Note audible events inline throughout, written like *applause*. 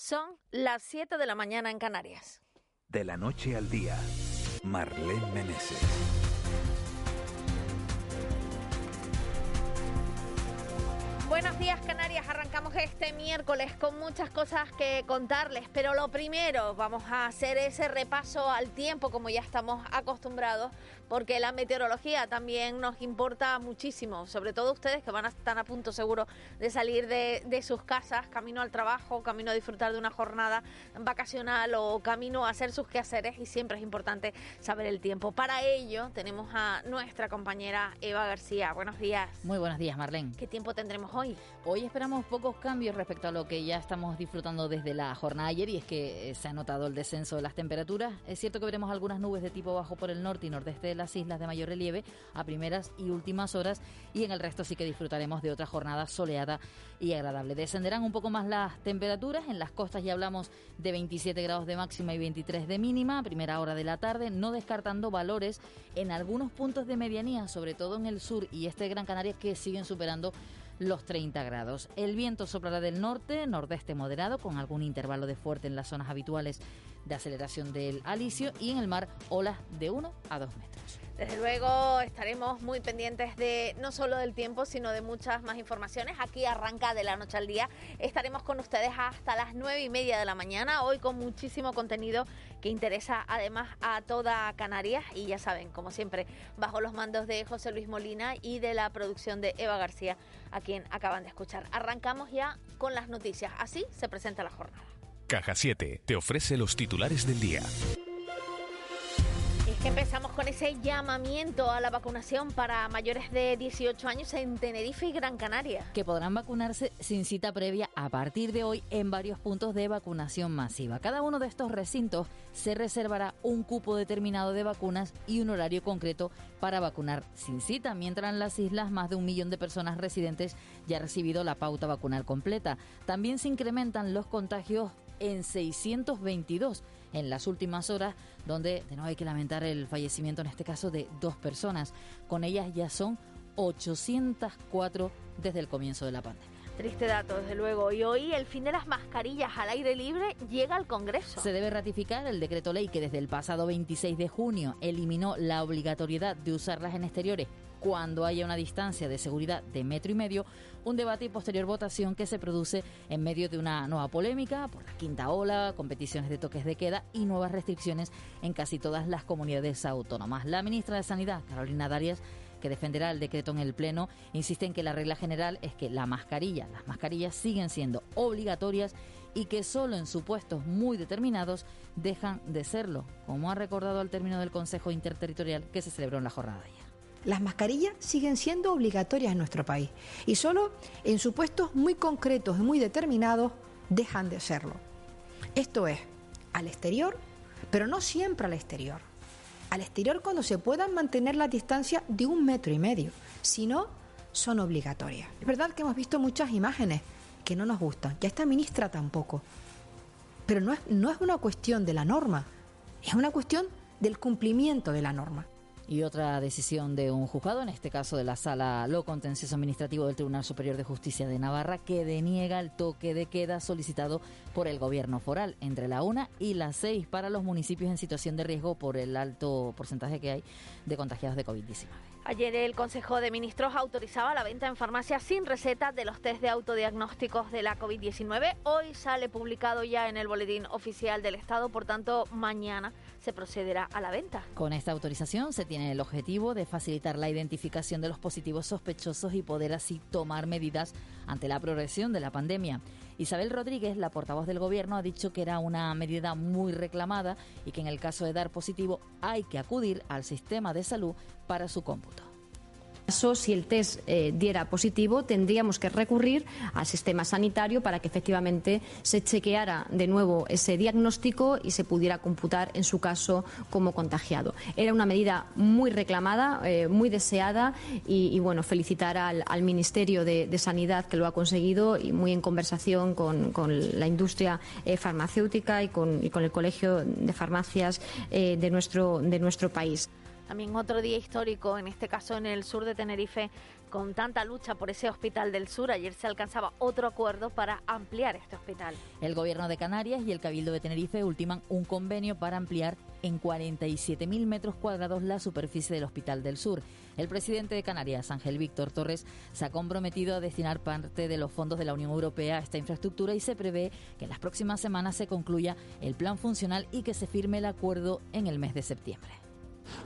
Son las 7 de la mañana en Canarias. De la noche al día, Marlene Meneses. Buenos días Canarias, arrancamos este miércoles con muchas cosas que contarles, pero lo primero vamos a hacer ese repaso al tiempo como ya estamos acostumbrados, porque la meteorología también nos importa muchísimo, sobre todo ustedes que van a estar a punto seguro de salir de, de sus casas, camino al trabajo, camino a disfrutar de una jornada vacacional o camino a hacer sus quehaceres y siempre es importante saber el tiempo. Para ello tenemos a nuestra compañera Eva García. Buenos días. Muy buenos días, Marlene. ¿Qué tiempo tendremos hoy? Hoy esperamos pocos cambios respecto a lo que ya estamos disfrutando desde la jornada de ayer y es que eh, se ha notado el descenso de las temperaturas. Es cierto que veremos algunas nubes de tipo bajo por el norte y nordeste de las islas de mayor relieve a primeras y últimas horas y en el resto sí que disfrutaremos de otra jornada soleada y agradable. Descenderán un poco más las temperaturas. En las costas ya hablamos de 27 grados de máxima y 23 de mínima primera hora de la tarde, no descartando valores en algunos puntos de medianía, sobre todo en el sur y este de Gran Canaria que siguen superando los 30 grados. El viento soplará del norte, nordeste moderado, con algún intervalo de fuerte en las zonas habituales de aceleración del alisio y en el mar olas de 1 a 2 metros. Desde luego estaremos muy pendientes de no solo del tiempo, sino de muchas más informaciones. Aquí arranca de la noche al día. Estaremos con ustedes hasta las nueve y media de la mañana, hoy con muchísimo contenido que interesa además a toda Canarias. Y ya saben, como siempre, bajo los mandos de José Luis Molina y de la producción de Eva García, a quien acaban de escuchar. Arrancamos ya con las noticias. Así se presenta la jornada. Caja 7 te ofrece los titulares del día. Empezamos con ese llamamiento a la vacunación para mayores de 18 años en Tenerife y Gran Canaria. Que podrán vacunarse sin cita previa a partir de hoy en varios puntos de vacunación masiva. Cada uno de estos recintos se reservará un cupo determinado de vacunas y un horario concreto para vacunar sin cita, mientras en las islas más de un millón de personas residentes ya han recibido la pauta vacunal completa. También se incrementan los contagios en 622 en las últimas horas, donde de nuevo hay que lamentar el fallecimiento en este caso de dos personas. Con ellas ya son 804 desde el comienzo de la pandemia. Triste dato, desde luego. Y hoy el fin de las mascarillas al aire libre llega al Congreso. Se debe ratificar el decreto ley que desde el pasado 26 de junio eliminó la obligatoriedad de usarlas en exteriores cuando haya una distancia de seguridad de metro y medio, un debate y posterior votación que se produce en medio de una nueva polémica por la quinta ola, competiciones de toques de queda y nuevas restricciones en casi todas las comunidades autónomas. La ministra de Sanidad, Carolina Darias, que defenderá el decreto en el Pleno, insiste en que la regla general es que la mascarilla, las mascarillas siguen siendo obligatorias y que solo en supuestos muy determinados dejan de serlo, como ha recordado al término del Consejo Interterritorial que se celebró en la jornada de ayer. Las mascarillas siguen siendo obligatorias en nuestro país y solo en supuestos muy concretos y muy determinados dejan de serlo. Esto es, al exterior, pero no siempre al exterior. Al exterior cuando se puedan mantener la distancia de un metro y medio, si no, son obligatorias. Es verdad que hemos visto muchas imágenes que no nos gustan, ya esta ministra tampoco. Pero no es, no es una cuestión de la norma, es una cuestión del cumplimiento de la norma. Y otra decisión de un juzgado, en este caso de la Sala Lo Contencioso Administrativo del Tribunal Superior de Justicia de Navarra, que deniega el toque de queda solicitado por el gobierno foral entre la 1 y las 6 para los municipios en situación de riesgo por el alto porcentaje que hay de contagiados de COVID-19. Ayer el Consejo de Ministros autorizaba la venta en farmacia sin receta de los test de autodiagnósticos de la COVID-19. Hoy sale publicado ya en el Boletín Oficial del Estado, por tanto, mañana se procederá a la venta. Con esta autorización se tiene el objetivo de facilitar la identificación de los positivos sospechosos y poder así tomar medidas ante la progresión de la pandemia. Isabel Rodríguez, la portavoz del Gobierno, ha dicho que era una medida muy reclamada y que en el caso de dar positivo hay que acudir al sistema de salud para su cómputo si el test eh, diera positivo, tendríamos que recurrir al sistema sanitario para que efectivamente se chequeara de nuevo ese diagnóstico y se pudiera computar en su caso como contagiado. Era una medida muy reclamada, eh, muy deseada y, bueno, felicitar al, Ministerio de, Sanidad que lo ha conseguido y muy en conversación con, la industria eh, farmacéutica y con, y con, el Colegio de Farmacias de, nuestro, de nuestro país. También otro día histórico, en este caso en el sur de Tenerife, con tanta lucha por ese hospital del sur. Ayer se alcanzaba otro acuerdo para ampliar este hospital. El gobierno de Canarias y el Cabildo de Tenerife ultiman un convenio para ampliar en 47.000 metros cuadrados la superficie del Hospital del Sur. El presidente de Canarias, Ángel Víctor Torres, se ha comprometido a destinar parte de los fondos de la Unión Europea a esta infraestructura y se prevé que en las próximas semanas se concluya el plan funcional y que se firme el acuerdo en el mes de septiembre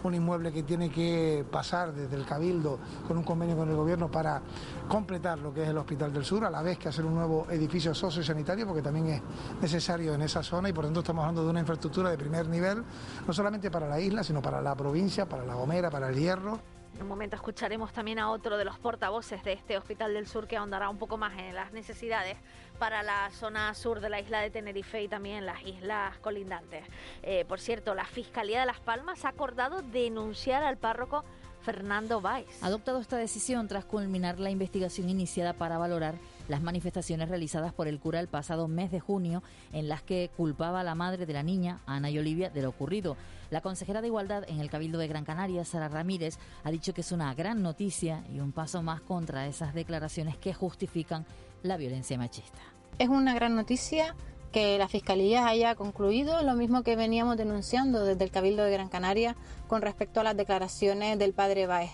un inmueble que tiene que pasar desde el Cabildo con un convenio con el Gobierno para completar lo que es el Hospital del Sur, a la vez que hacer un nuevo edificio sociosanitario, porque también es necesario en esa zona y por tanto estamos hablando de una infraestructura de primer nivel, no solamente para la isla, sino para la provincia, para La Gomera, para el Hierro. Un momento escucharemos también a otro de los portavoces de este Hospital del Sur que ahondará un poco más en las necesidades para la zona sur de la isla de Tenerife y también las islas colindantes. Eh, por cierto, la Fiscalía de Las Palmas ha acordado denunciar al párroco Fernando Valls. Ha adoptado esta decisión tras culminar la investigación iniciada para valorar las manifestaciones realizadas por el cura el pasado mes de junio en las que culpaba a la madre de la niña, Ana y Olivia, de lo ocurrido. La consejera de Igualdad en el Cabildo de Gran Canaria, Sara Ramírez, ha dicho que es una gran noticia y un paso más contra esas declaraciones que justifican la violencia machista. Es una gran noticia que la Fiscalía haya concluido lo mismo que veníamos denunciando desde el Cabildo de Gran Canaria con respecto a las declaraciones del padre Baez.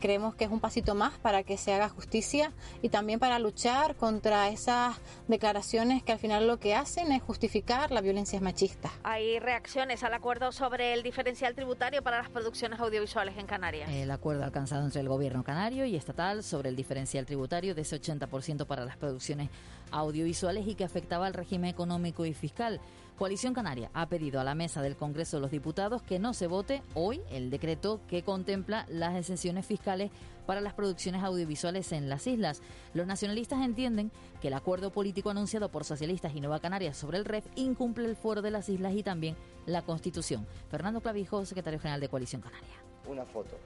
Creemos que es un pasito más para que se haga justicia y también para luchar contra esas declaraciones que al final lo que hacen es justificar la violencia machista. Hay reacciones al acuerdo sobre el diferencial tributario para las producciones audiovisuales en Canarias. El acuerdo alcanzado entre el gobierno canario y estatal sobre el diferencial tributario de ese 80% para las producciones audiovisuales y que afectaba al régimen económico y fiscal. Coalición Canaria ha pedido a la mesa del Congreso de los Diputados que no se vote hoy el decreto que contempla las exenciones fiscales para las producciones audiovisuales en las islas. Los nacionalistas entienden que el acuerdo político anunciado por socialistas y Nueva Canarias sobre el REF incumple el fuero de las islas y también la Constitución. Fernando Clavijo, secretario general de Coalición Canaria. Una foto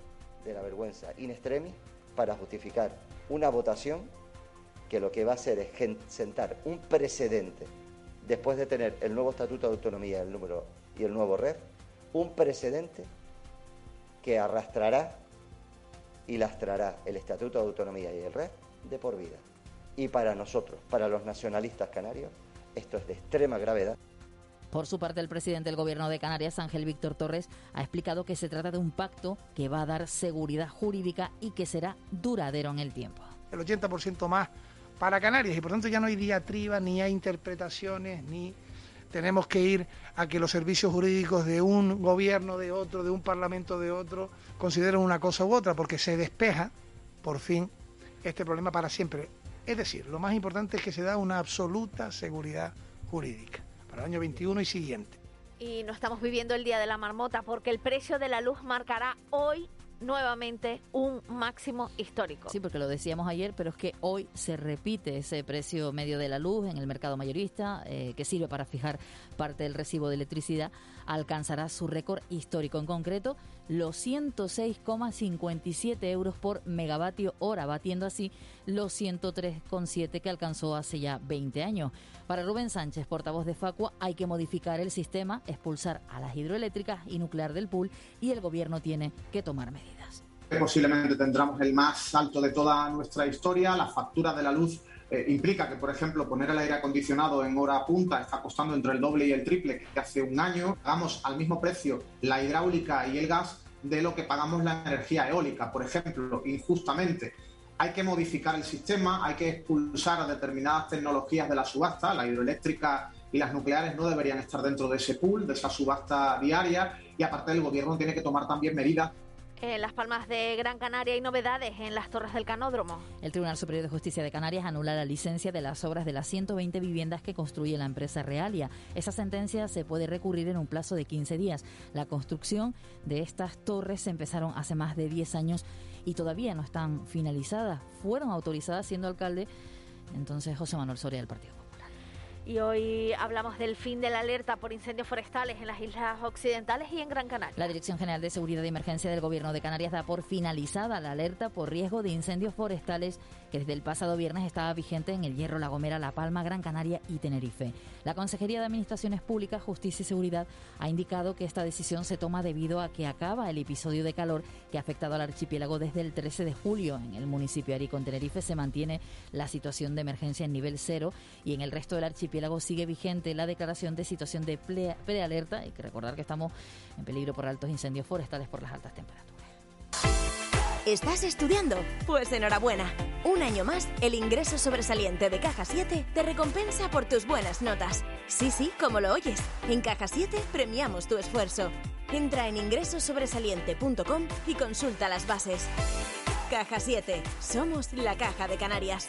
de la vergüenza in extremis para justificar una votación que lo que va a hacer es sentar un precedente después de tener el nuevo Estatuto de Autonomía el número, y el nuevo REF, un precedente que arrastrará y lastrará el Estatuto de Autonomía y el REF de por vida. Y para nosotros, para los nacionalistas canarios, esto es de extrema gravedad. Por su parte, el presidente del Gobierno de Canarias, Ángel Víctor Torres, ha explicado que se trata de un pacto que va a dar seguridad jurídica y que será duradero en el tiempo. El 80% más para Canarias y por tanto ya no hay diatriba, ni hay interpretaciones, ni tenemos que ir a que los servicios jurídicos de un gobierno, de otro, de un parlamento, de otro, consideren una cosa u otra, porque se despeja, por fin, este problema para siempre. Es decir, lo más importante es que se da una absoluta seguridad jurídica para el año 21 y siguiente. Y no estamos viviendo el Día de la Marmota porque el precio de la luz marcará hoy nuevamente un máximo histórico. Sí, porque lo decíamos ayer, pero es que hoy se repite ese precio medio de la luz en el mercado mayorista, eh, que sirve para fijar parte del recibo de electricidad, alcanzará su récord histórico. En concreto, los 106,57 euros por megavatio hora, batiendo así los 103,7 que alcanzó hace ya 20 años. Para Rubén Sánchez, portavoz de Facua, hay que modificar el sistema, expulsar a las hidroeléctricas y nuclear del pool y el gobierno tiene que tomar medidas. Posiblemente tendremos el más alto de toda nuestra historia. La factura de la luz eh, implica que, por ejemplo, poner el aire acondicionado en hora punta está costando entre el doble y el triple que hace un año. Hagamos al mismo precio la hidráulica y el gas de lo que pagamos la energía eólica, por ejemplo, injustamente. Hay que modificar el sistema, hay que expulsar a determinadas tecnologías de la subasta, la hidroeléctrica y las nucleares no deberían estar dentro de ese pool, de esa subasta diaria, y aparte el gobierno tiene que tomar también medidas en Las Palmas de Gran Canaria hay novedades en las torres del canódromo. El Tribunal Superior de Justicia de Canarias anula la licencia de las obras de las 120 viviendas que construye la empresa Realia. Esa sentencia se puede recurrir en un plazo de 15 días. La construcción de estas torres se empezaron hace más de 10 años y todavía no están finalizadas. Fueron autorizadas siendo alcalde entonces José Manuel Soria del Partido y hoy hablamos del fin de la alerta por incendios forestales en las islas occidentales y en Gran Canaria. La Dirección General de Seguridad y Emergencia del Gobierno de Canarias da por finalizada la alerta por riesgo de incendios forestales que desde el pasado viernes estaba vigente en el Hierro, La Gomera, La Palma, Gran Canaria y Tenerife. La Consejería de Administraciones Públicas, Justicia y Seguridad ha indicado que esta decisión se toma debido a que acaba el episodio de calor que ha afectado al archipiélago desde el 13 de julio. En el municipio de Arico, en Tenerife, se mantiene la situación de emergencia en nivel cero y en el resto del archipiélago sigue vigente la declaración de situación de prealerta. Hay que recordar que estamos en peligro por altos incendios forestales por las altas temperaturas. ¿Estás estudiando? Pues enhorabuena. Un año más, el ingreso sobresaliente de Caja 7 te recompensa por tus buenas notas. Sí, sí, como lo oyes. En Caja 7 premiamos tu esfuerzo. Entra en ingresosobresaliente.com y consulta las bases. Caja 7. Somos la Caja de Canarias.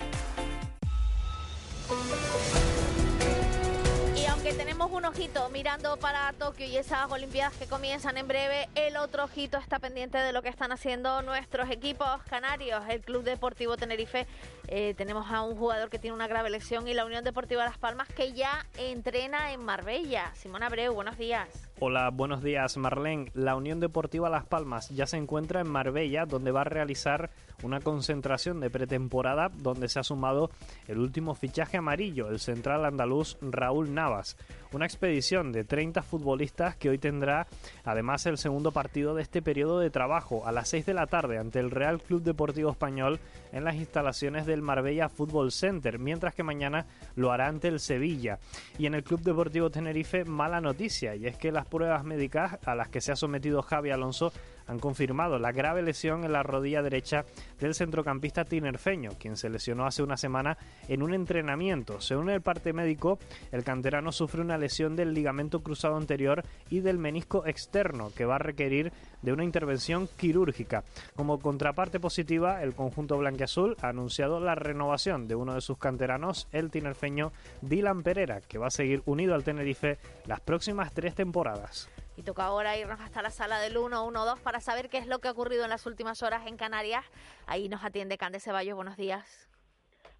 Aunque tenemos un ojito mirando para Tokio y esas Olimpiadas que comienzan en breve, el otro ojito está pendiente de lo que están haciendo nuestros equipos canarios. El Club Deportivo Tenerife, eh, tenemos a un jugador que tiene una grave lesión y la Unión Deportiva Las Palmas que ya entrena en Marbella. Simón Abreu, buenos días. Hola, buenos días Marlene. La Unión Deportiva Las Palmas ya se encuentra en Marbella, donde va a realizar una concentración de pretemporada donde se ha sumado el último fichaje amarillo, el central andaluz Raúl Navas. Una expedición de 30 futbolistas que hoy tendrá además el segundo partido de este periodo de trabajo a las 6 de la tarde ante el Real Club Deportivo Español en las instalaciones del Marbella Football Center, mientras que mañana lo hará ante el Sevilla. Y en el Club Deportivo Tenerife, mala noticia, y es que las pruebas médicas a las que se ha sometido Javi Alonso han confirmado la grave lesión en la rodilla derecha del centrocampista tinerfeño, quien se lesionó hace una semana en un entrenamiento. Según el parte médico, el canterano sufre una lesión del ligamento cruzado anterior y del menisco externo, que va a requerir de una intervención quirúrgica. Como contraparte positiva, el conjunto blanquiazul ha anunciado la renovación de uno de sus canteranos, el tinerfeño Dylan Pereira, que va a seguir unido al Tenerife las próximas tres temporadas. Toca ahora irnos hasta la sala del 112 para saber qué es lo que ha ocurrido en las últimas horas en Canarias. Ahí nos atiende Cande Ceballos. Buenos días.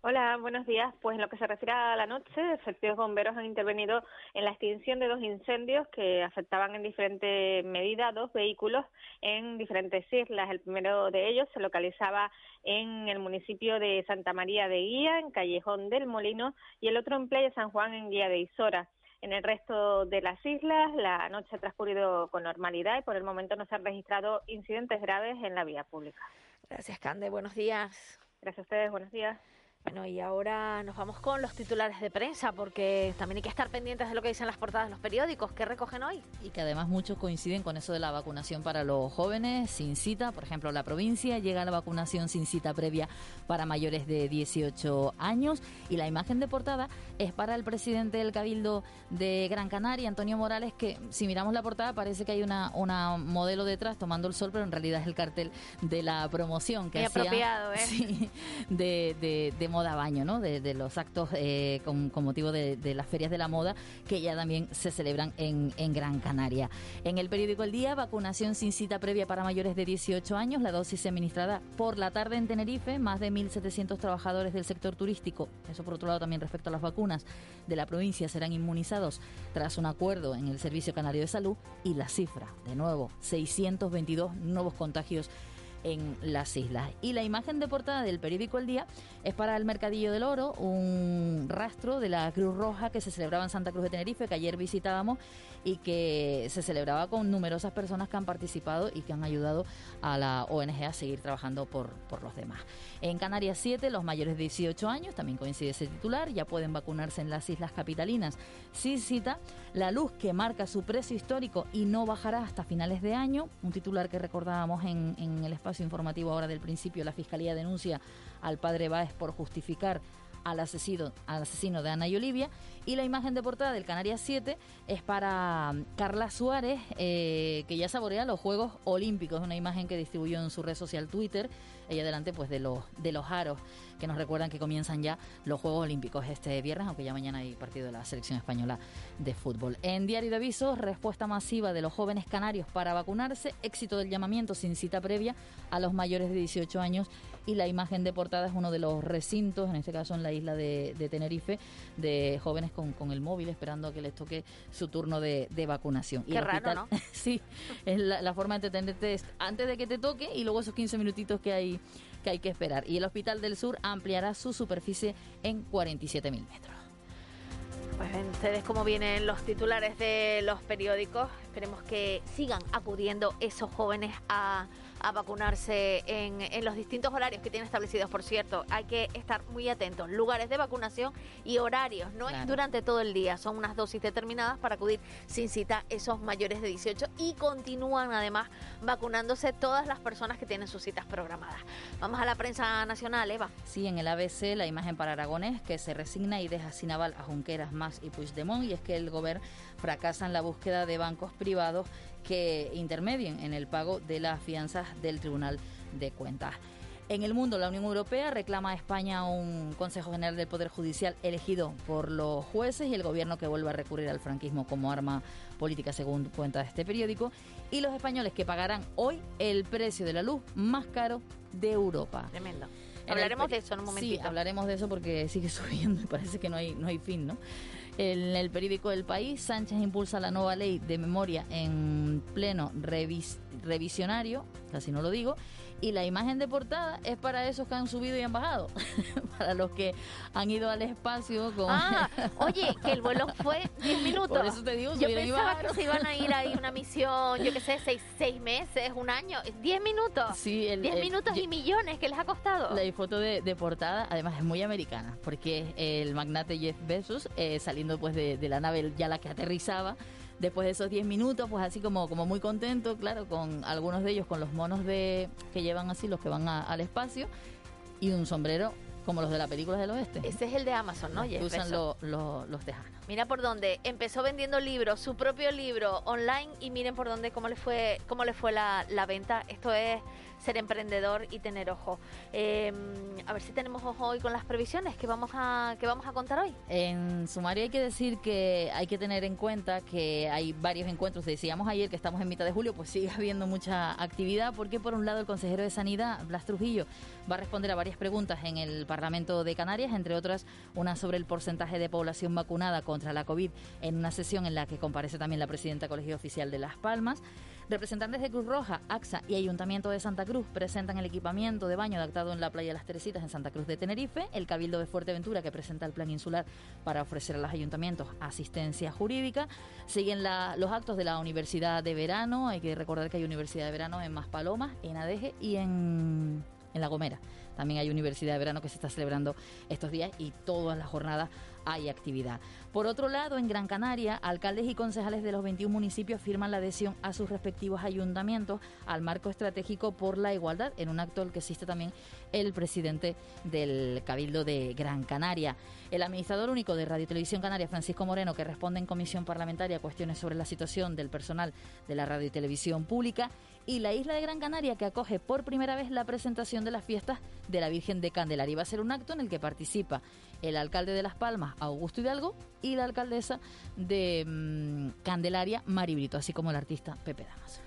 Hola, buenos días. Pues en lo que se refiere a la noche, efectivos bomberos han intervenido en la extinción de dos incendios que afectaban en diferentes medidas dos vehículos en diferentes islas. El primero de ellos se localizaba en el municipio de Santa María de Guía, en Callejón del Molino, y el otro en Playa San Juan, en Guía de Isora. En el resto de las islas, la noche ha transcurrido con normalidad y por el momento no se han registrado incidentes graves en la vía pública. Gracias, Cande. Buenos días. Gracias a ustedes. Buenos días. Bueno, y ahora nos vamos con los titulares de prensa, porque también hay que estar pendientes de lo que dicen las portadas de los periódicos que recogen hoy. Y que además muchos coinciden con eso de la vacunación para los jóvenes sin cita. Por ejemplo, la provincia llega a la vacunación sin cita previa para mayores de 18 años. Y la imagen de portada es para el presidente del Cabildo de Gran Canaria, Antonio Morales, que si miramos la portada parece que hay una, una modelo detrás tomando el sol, pero en realidad es el cartel de la promoción que Muy apropiado, ¿eh? *laughs* Sí, de, de, de moda baño, ¿no? De, los actos eh, con, motivo de, las ferias de la moda que ya también se celebran en, en, Gran Canaria. En el periódico El Día, vacunación sin cita previa para mayores de 18 años, la dosis administrada por la tarde en Tenerife, más de 1.700 trabajadores del sector turístico, eso por otro lado también respecto a las vacunas de la provincia, serán inmunizados tras un acuerdo en el Servicio Canario de Salud y la cifra, de nuevo, 622 nuevos contagios en las islas. Y la imagen de portada del periódico El Día es para el Mercadillo del Oro, un rastro de la Cruz Roja que se celebraba en Santa Cruz de Tenerife, que ayer visitábamos y que se celebraba con numerosas personas que han participado y que han ayudado a la ONG a seguir trabajando por, por los demás. En Canarias 7, los mayores de 18 años, también coincide ese titular, ya pueden vacunarse en las islas capitalinas. Sí cita la luz que marca su precio histórico y no bajará hasta finales de año, un titular que recordábamos en, en el espacio informativo ahora del principio, la Fiscalía denuncia al padre Báez por justificar al al asesino de Ana y Olivia. Y la imagen de portada del Canarias 7 es para mm, Carla Suárez, eh, que ya saborea los Juegos Olímpicos, una imagen que distribuyó en su red social Twitter, ella delante pues de los, de los aros que nos recuerdan que comienzan ya los Juegos Olímpicos este viernes, aunque ya mañana hay partido de la selección española de fútbol. En Diario de Avisos, respuesta masiva de los jóvenes canarios para vacunarse, éxito del llamamiento sin cita previa a los mayores de 18 años y la imagen de portada es uno de los recintos, en este caso en la isla de, Tenerife de jóvenes con, con, el móvil esperando a que les toque su turno de, vacunación. Qué raro, ¿no? *laughs* sí, es la, forma de entretenerte antes de que te toque y luego esos 15 minutitos que hay que hay que esperar. Y el Hospital del Sur ampliará su superficie en 47.000 metros. Pues ven ustedes cómo vienen los titulares de los periódicos. Esperemos que sigan acudiendo esos jóvenes a a vacunarse en, en, los distintos horarios que tienen establecidos, por cierto. Hay que estar muy atentos. Lugares de vacunación y horarios. No es durante todo el día. Son unas dosis determinadas para acudir sin cita esos mayores de 18 y continúan además vacunándose todas las personas que tienen sus citas programadas. Vamos a la prensa nacional, Eva. Sí, en el ABC la imagen para Aragonés que se resigna y deja sin aval a Junqueras, Más y Puigdemont y es que el gobierno fracasa en la búsqueda de bancos privados que intermedien en el pago de las fianzas del Tribunal de Cuentas. En el mundo, la Unión Europea reclama a España un Consejo General del Poder Judicial elegido por los jueces y el gobierno que vuelva a recurrir al franquismo como arma política, según cuenta este periódico. Y los españoles que pagarán hoy el precio de la luz más caro de Europa. Tremendo. Hablaremos de eso en un momentito. Sí, hablaremos de eso porque sigue *laughs* subiendo y parece que no hay, no hay fin, ¿no? En el periódico del país, Sánchez impulsa la nueva ley de memoria en pleno revisionario, casi no lo digo, y la imagen de portada es para esos que han subido y han bajado, *laughs* para los que han ido al espacio con... Ah, *laughs* oye, que el vuelo fue 10 minutos. Por eso te digo, yo pensaba que se iban a ir ahí una *laughs* misión, yo qué sé, 6 seis, meses, un año, 10 minutos. Sí, 10 minutos y millones que les ha costado. La foto de, portada, además es muy americana, porque el magnate Jeff Bezos eh, saliendo pues de, de la nave ya la que aterrizaba después de esos 10 minutos, pues así como, como muy contento, claro, con algunos de ellos con los monos de que llevan así, los que van al espacio, y un sombrero como los de la película del oeste. Ese es el de Amazon, ¿no? Que usan los tejanos. Mira por dónde empezó vendiendo libros, su propio libro online y miren por dónde cómo le fue cómo le fue la, la venta. Esto es ser emprendedor y tener ojo. Em, a ver si tenemos ojo hoy con las previsiones que vamos a que vamos a contar hoy. En sumario hay que decir que hay que tener en cuenta que hay varios encuentros. Decíamos ayer que estamos en mitad de julio, pues sigue habiendo mucha actividad porque por un lado el consejero de Sanidad, Blas Trujillo, va a responder a varias preguntas en el Parlamento de Canarias, entre otras una sobre el porcentaje de población vacunada contra la COVID en una sesión en la que comparece también la presidenta Colegio Oficial de Las Palmas. Representantes de Cruz Roja, AXA y Ayuntamiento de Santa Cruz presentan el equipamiento de baño adaptado en la playa de Las Teresitas en Santa Cruz de Tenerife, el Cabildo de Fuerteventura que presenta el plan insular para ofrecer a los ayuntamientos asistencia jurídica. Siguen los actos de la Universidad de Verano, hay que recordar que hay Universidad de Verano en Maspalomas, en Adeje y en, en La Gomera. También hay Universidad de Verano que se está celebrando estos días y todas las jornadas hay actividad. Por otro lado, en Gran Canaria, alcaldes y concejales de los 21 municipios firman la adhesión a sus respectivos ayuntamientos al marco estratégico por la igualdad, en un acto al que existe también el presidente del Cabildo de Gran Canaria. El administrador único de Radio Televisión Canaria, Francisco Moreno, que responde en comisión parlamentaria a cuestiones sobre la situación del personal de la radio y televisión pública, y la isla de Gran Canaria, que acoge por primera vez la presentación de las fiestas de la Virgen de Candelaria. Va a ser un acto en el que participa el alcalde de Las Palmas, Augusto Hidalgo, y la alcaldesa de mm, Candelaria, Mari Brito, así como el artista Pepe Damaso.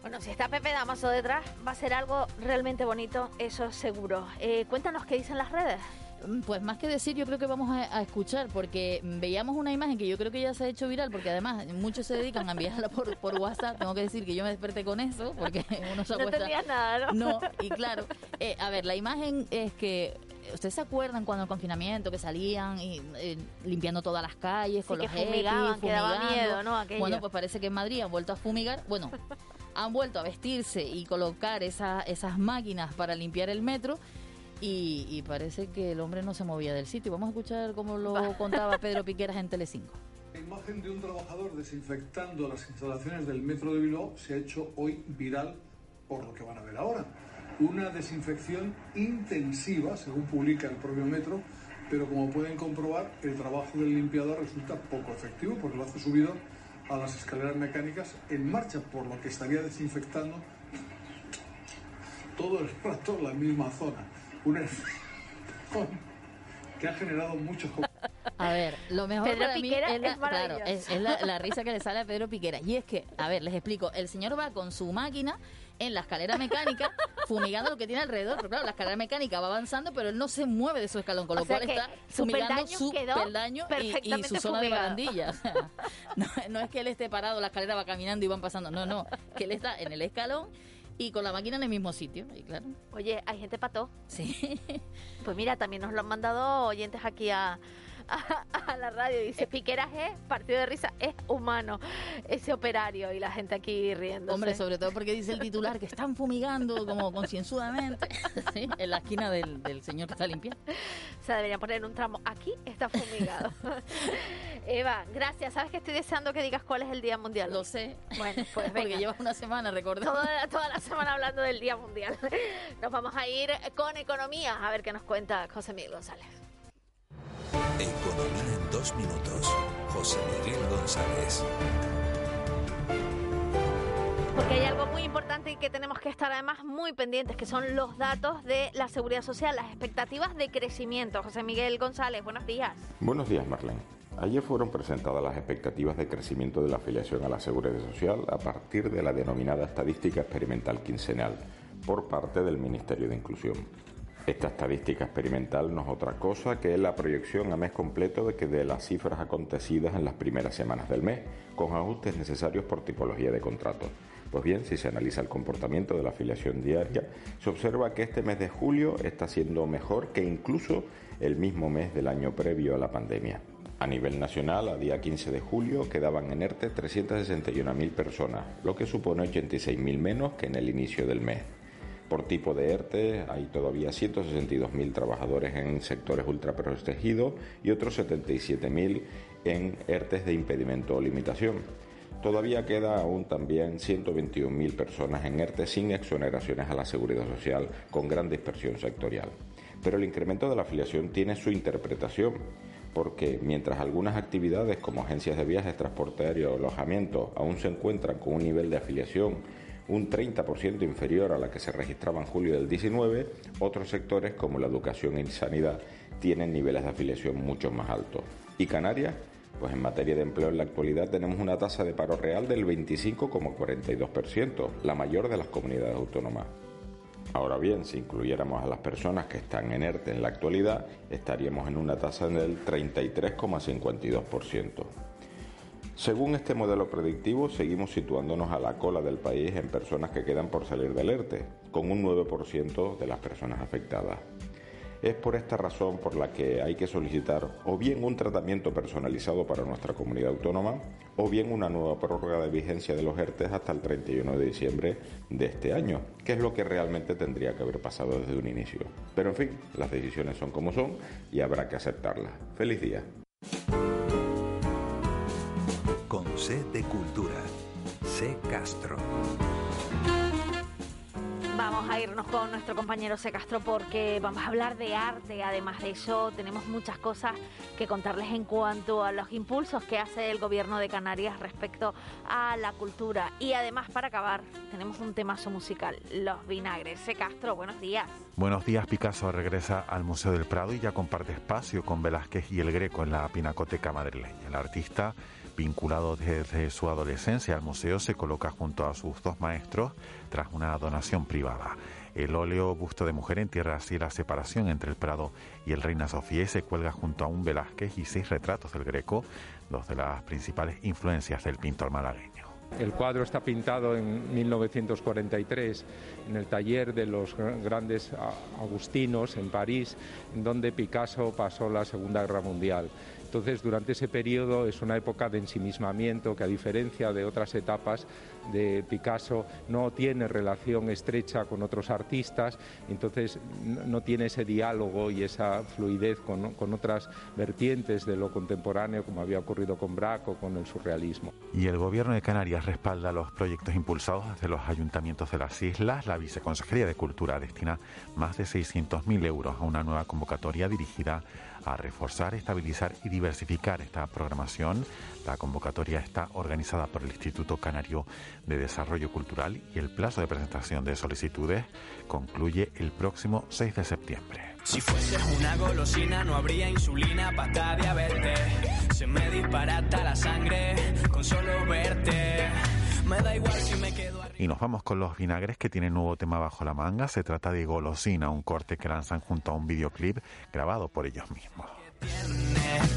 Bueno, si está Pepe Damaso detrás, va a ser algo realmente bonito, eso seguro. Eh, cuéntanos qué dicen las redes. Mm, pues más que decir, yo creo que vamos a, escuchar, porque veíamos una imagen que yo creo que ya se ha hecho viral, porque además muchos se dedican a enviarla por, por WhatsApp. Tengo que decir que yo me desperté con eso, porque uno se acuesta. No nada, ¿no? No, y claro. Eh, a ver, la imagen es que ¿Ustedes se acuerdan cuando el confinamiento que salían y, eh, limpiando todas las calles con los fumigaban, que daba miedo, ¿no? Bueno, pues parece que en Madrid han vuelto a fumigar, bueno, han vuelto a vestirse y colocar esas máquinas para limpiar el metro y, parece que el hombre no se movía del sitio. Vamos a escuchar cómo lo contaba *laughs* Pedro Piqueras en Telecinco. La imagen de un trabajador desinfectando las instalaciones del metro de Bilbao se ha hecho hoy viral por lo que van a ver ahora una desinfección intensiva, según publica el propio metro, pero como pueden comprobar, el trabajo del limpiador resulta poco efectivo porque lo hace subido a las escaleras mecánicas en marcha, por lo que estaría desinfectando todo el *laughs* rato la misma zona. Una *laughs* que ha generado muchos A ver, lo mejor Pedro para Piquera mí es, la, es claro, es- es la, la risa que le sale a Pedro Piquera. Y es que, a ver, les explico. El señor va con su máquina en la escalera mecánica, *laughs* fumigando lo que tiene alrededor. Pero claro, la escalera mecánica va avanzando, pero él no se mueve de su escalón, con lo O cual está fumigando su peldaño y- y, su zona fumigado. de barandilla. O *laughs* sea, no, no es que él esté parado, la escalera va caminando y van pasando. No, no, que él está en el escalón y con la máquina en el mismo sitio. Y claro. Oye, hay gente pató. Sí. Pues mira, también nos lo han mandado oyentes aquí a, a, *laughs* a la radio. Dice, Piqueras es, partido de risa, es humano, ese operario. Y la gente aquí riendo. Hombre, sobre todo porque dice el titular que están fumigando como concienzudamente *laughs* ¿sí? en la esquina del, del señor que está limpiando. O sea, deberían poner un tramo. Aquí está fumigado. *laughs* Eva, gracias. ¿Sabes que estoy deseando que digas cuál es el Día Mundial? Lo sé. Bueno, pues Porque venga. llevas una semana recordando. Toda, toda la semana hablando del Día Mundial. Nos vamos a ir con economía. A ver qué nos cuenta José Miguel González. Economía en dos minutos. José Miguel González. Porque hay algo muy importante y que tenemos que estar además muy pendientes, que son los datos de la seguridad social, las expectativas de crecimiento. José Miguel González, buenos días. Buenos días, Marlene. Ayer fueron presentadas las expectativas de crecimiento de la afiliación a la Seguridad Social a partir de la denominada estadística experimental quincenal por parte del Ministerio de Inclusión. Esta estadística experimental no es otra cosa que la proyección a mes completo de que de las cifras acontecidas en las primeras semanas del mes, con ajustes necesarios por tipología de contrato. Pues bien, si se analiza el comportamiento de la afiliación diaria, se observa que este mes de julio está siendo mejor que incluso el mismo mes del año previo a la pandemia. A nivel nacional, a día 15 de julio quedaban en ERTE 361.000 personas, lo que supone 86.000 menos que en el inicio del mes. Por tipo de ERTE hay todavía 162.000 trabajadores en sectores ultraprotegidos y otros 77.000 en ERTES de impedimento o limitación. Todavía queda aún también 121.000 personas en ERTE sin exoneraciones a la seguridad social, con gran dispersión sectorial. Pero el incremento de la afiliación tiene su interpretación, porque mientras algunas actividades como agencias de viajes, transporte aéreo alojamiento aún se encuentran con un nivel de afiliación un 30% inferior a la que se registraba en julio del 19, otros sectores como la educación y sanidad tienen niveles de afiliación mucho más altos. ¿Y Canarias? Pues en materia de empleo en la actualidad tenemos una tasa de paro real del 25,42%, la mayor de las comunidades autónomas. Ahora bien, si incluyéramos a las personas que están en ERTE en la actualidad, estaríamos en una tasa del 33,52%. Según este modelo predictivo, seguimos situándonos a la cola del país en personas que quedan por salir del ERTE, con un 9% de las personas afectadas. Es por esta razón por la que hay que solicitar o bien un tratamiento personalizado para nuestra comunidad autónoma o bien una nueva prórroga de vigencia de los ERTES hasta el 31 de diciembre de este año, que es lo que realmente tendría que haber pasado desde un inicio. Pero en fin, las decisiones son como son y habrá que aceptarlas. Feliz día. C de Cultura. C Castro. Vamos a irnos con nuestro compañero C. Castro porque vamos a hablar de arte. Además de eso, tenemos muchas cosas que contarles en cuanto a los impulsos que hace el gobierno de Canarias respecto a la cultura. Y además, para acabar, tenemos un temazo musical, Los Vinagres. C. Castro, buenos días. Buenos días, Picasso regresa al Museo del Prado y ya comparte espacio con Velázquez y el Greco en la Pinacoteca madrileña. El artista, vinculado desde su adolescencia al museo, se coloca junto a sus dos maestros tras una donación privada. El óleo busto de mujer entierra así la separación entre el Prado y el Reina Sofía se cuelga junto a un Velázquez y seis retratos del Greco, dos de las principales influencias del pintor malagueño. El cuadro está pintado en 1943 en el taller de los grandes agustinos en París, en donde Picasso pasó la Segunda Guerra Mundial. Entonces, durante ese periodo es una época de ensimismamiento que, a diferencia de otras etapas de Picasso, no tiene relación estrecha con otros artistas, entonces no tiene ese diálogo y esa fluidez con, con otras vertientes de lo contemporáneo, como había ocurrido con Braque o con el surrealismo. Y el Gobierno de Canarias respalda los proyectos impulsados desde los ayuntamientos de las islas. La Viceconsejería de Cultura destina más de 600.000 euros a una nueva convocatoria dirigida a reforzar, estabilizar y diversificar esta programación. La convocatoria está organizada por el Instituto Canario de Desarrollo Cultural y el plazo de presentación de solicitudes concluye el próximo 6 de septiembre. Si fueses una golosina no habría insulina para diabetes. Se me disparata la sangre con solo verte. Me da igual si me quedo Y nos vamos con los vinagres que tienen nuevo tema bajo la manga. Se trata de Golosina, un corte que lanzan junto a un videoclip grabado por ellos mismos.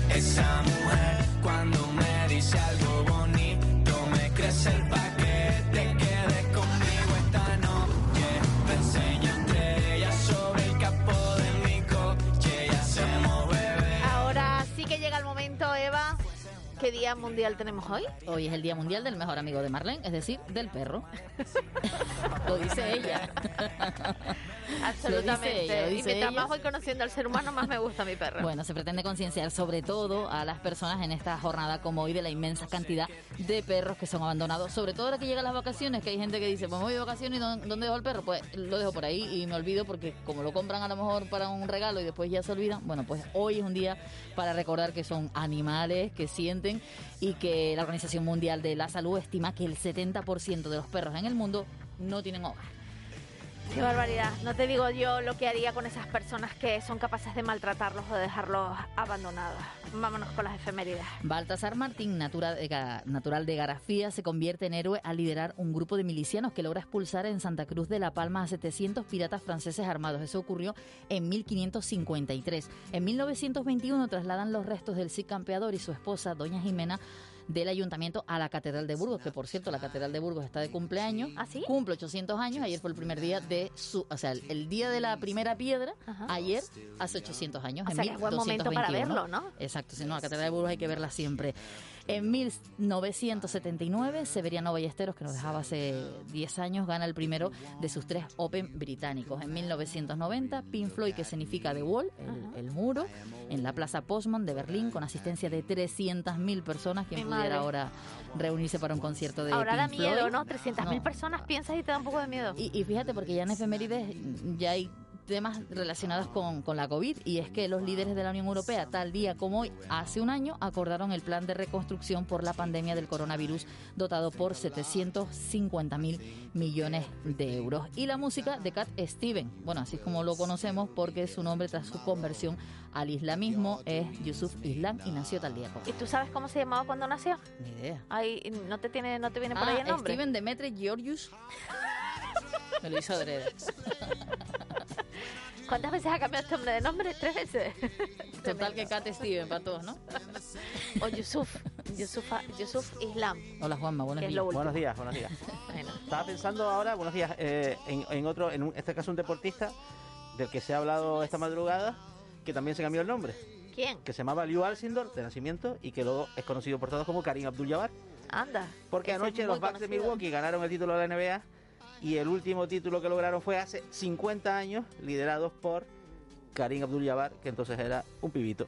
esa mujer cuando me dice algo bonito me crece el ¿Qué día mundial tenemos hoy? Hoy es el Día Mundial del Mejor Amigo de Marlene, es decir, del perro. *laughs* lo dice ella. Absolutamente. ella, lo y dice mientras ella. más voy conociendo al ser humano, más me gusta mi perro. Bueno, se pretende concienciar sobre todo a las personas en esta jornada como hoy de la inmensa cantidad de perros que son abandonados, sobre todo ahora que llegan las vacaciones, que hay gente que dice, pues me voy de vacaciones y ¿dó- ¿dónde dejo el perro? Pues lo dejo por ahí y me olvido porque como lo compran a lo mejor para un regalo y después ya se olvidan, bueno, pues hoy es un día para recordar que son animales que sienten y que la Organización Mundial de la Salud estima que el 70% de los perros en el mundo no tienen hogar. Qué barbaridad. No te digo yo lo que haría con esas personas que son capaces de maltratarlos o de dejarlos abandonados. Vámonos con las efemérides. Baltasar Martín, natural de, Garafía, se convierte en héroe al liderar un grupo de milicianos que logra expulsar en Santa Cruz de la Palma a 700 piratas franceses armados. Eso ocurrió en 1553. En 1921 trasladan los restos del Cid Campeador y su esposa, doña Jimena, del ayuntamiento a la Catedral de Burgos, que por cierto la Catedral de Burgos está de cumpleaños. ¿Ah, sí? Cumple 800 años, ayer fue el primer día de su, o sea, el, el día de la primera piedra, ayer hace 800 años, O en sea, que es buen momento para 1221. verlo, ¿no? Exacto, si no, la Catedral de Burgos hay que verla siempre. En 1979, Severiano Ballesteros, que nos dejaba hace 10 años, gana el primero de sus tres Open británicos. En 1990, Pink Floyd, que significa The Wall, el, el muro, en la Plaza Postman de Berlín, con asistencia de 300.000 personas, quien pudiera ahora reunirse para un concierto de Ahora da miedo, Floyd. ¿no? 300.000 No. personas piensas y te da un poco de miedo. Y, y fíjate, porque ya en efemérides ya hay temas relacionados con, con la COVID y es que los líderes de la Unión Europea, tal día como hoy, hace un año, acordaron el plan de reconstrucción por la pandemia del coronavirus dotado por 750 mil millones de euros. Y la música de Cat Steven, bueno, así es como lo conocemos porque su nombre tras su conversión al islamismo es Yusuf Islam y nació tal día como. ¿Y tú sabes cómo se llamaba cuando nació? Ni idea. Ay, ¿no te, tiene, no te viene por ahí el Ah, nombre? Steven Demetri Georgius. *laughs* Me lo hizo adrede. *laughs* ¿Cuántas veces ha cambiado este hombre de nombre? ¿Tres veces? *laughs* Total que Cat Steven para todos, ¿no? O Yusuf. Yusuf, Yusuf Islam. Hola Juanma, buenos días. Buenos días, buenos días. Estaba pensando ahora, buenos días, eh, en, en otro, en un- este caso un deportista del que se ha hablado esta madrugada, que también se cambió el nombre, ¿Quién? que se llamaba Liu Alcindor de nacimiento y que luego es conocido por todos como Karim Abdul-Jabbar, Anda. porque anoche los Bucks de. Milwaukee ganaron el título de la NBA y el último título que lograron fue hace 50 años, liderados por Karim Abdul-Jabbar, que entonces era un pibito.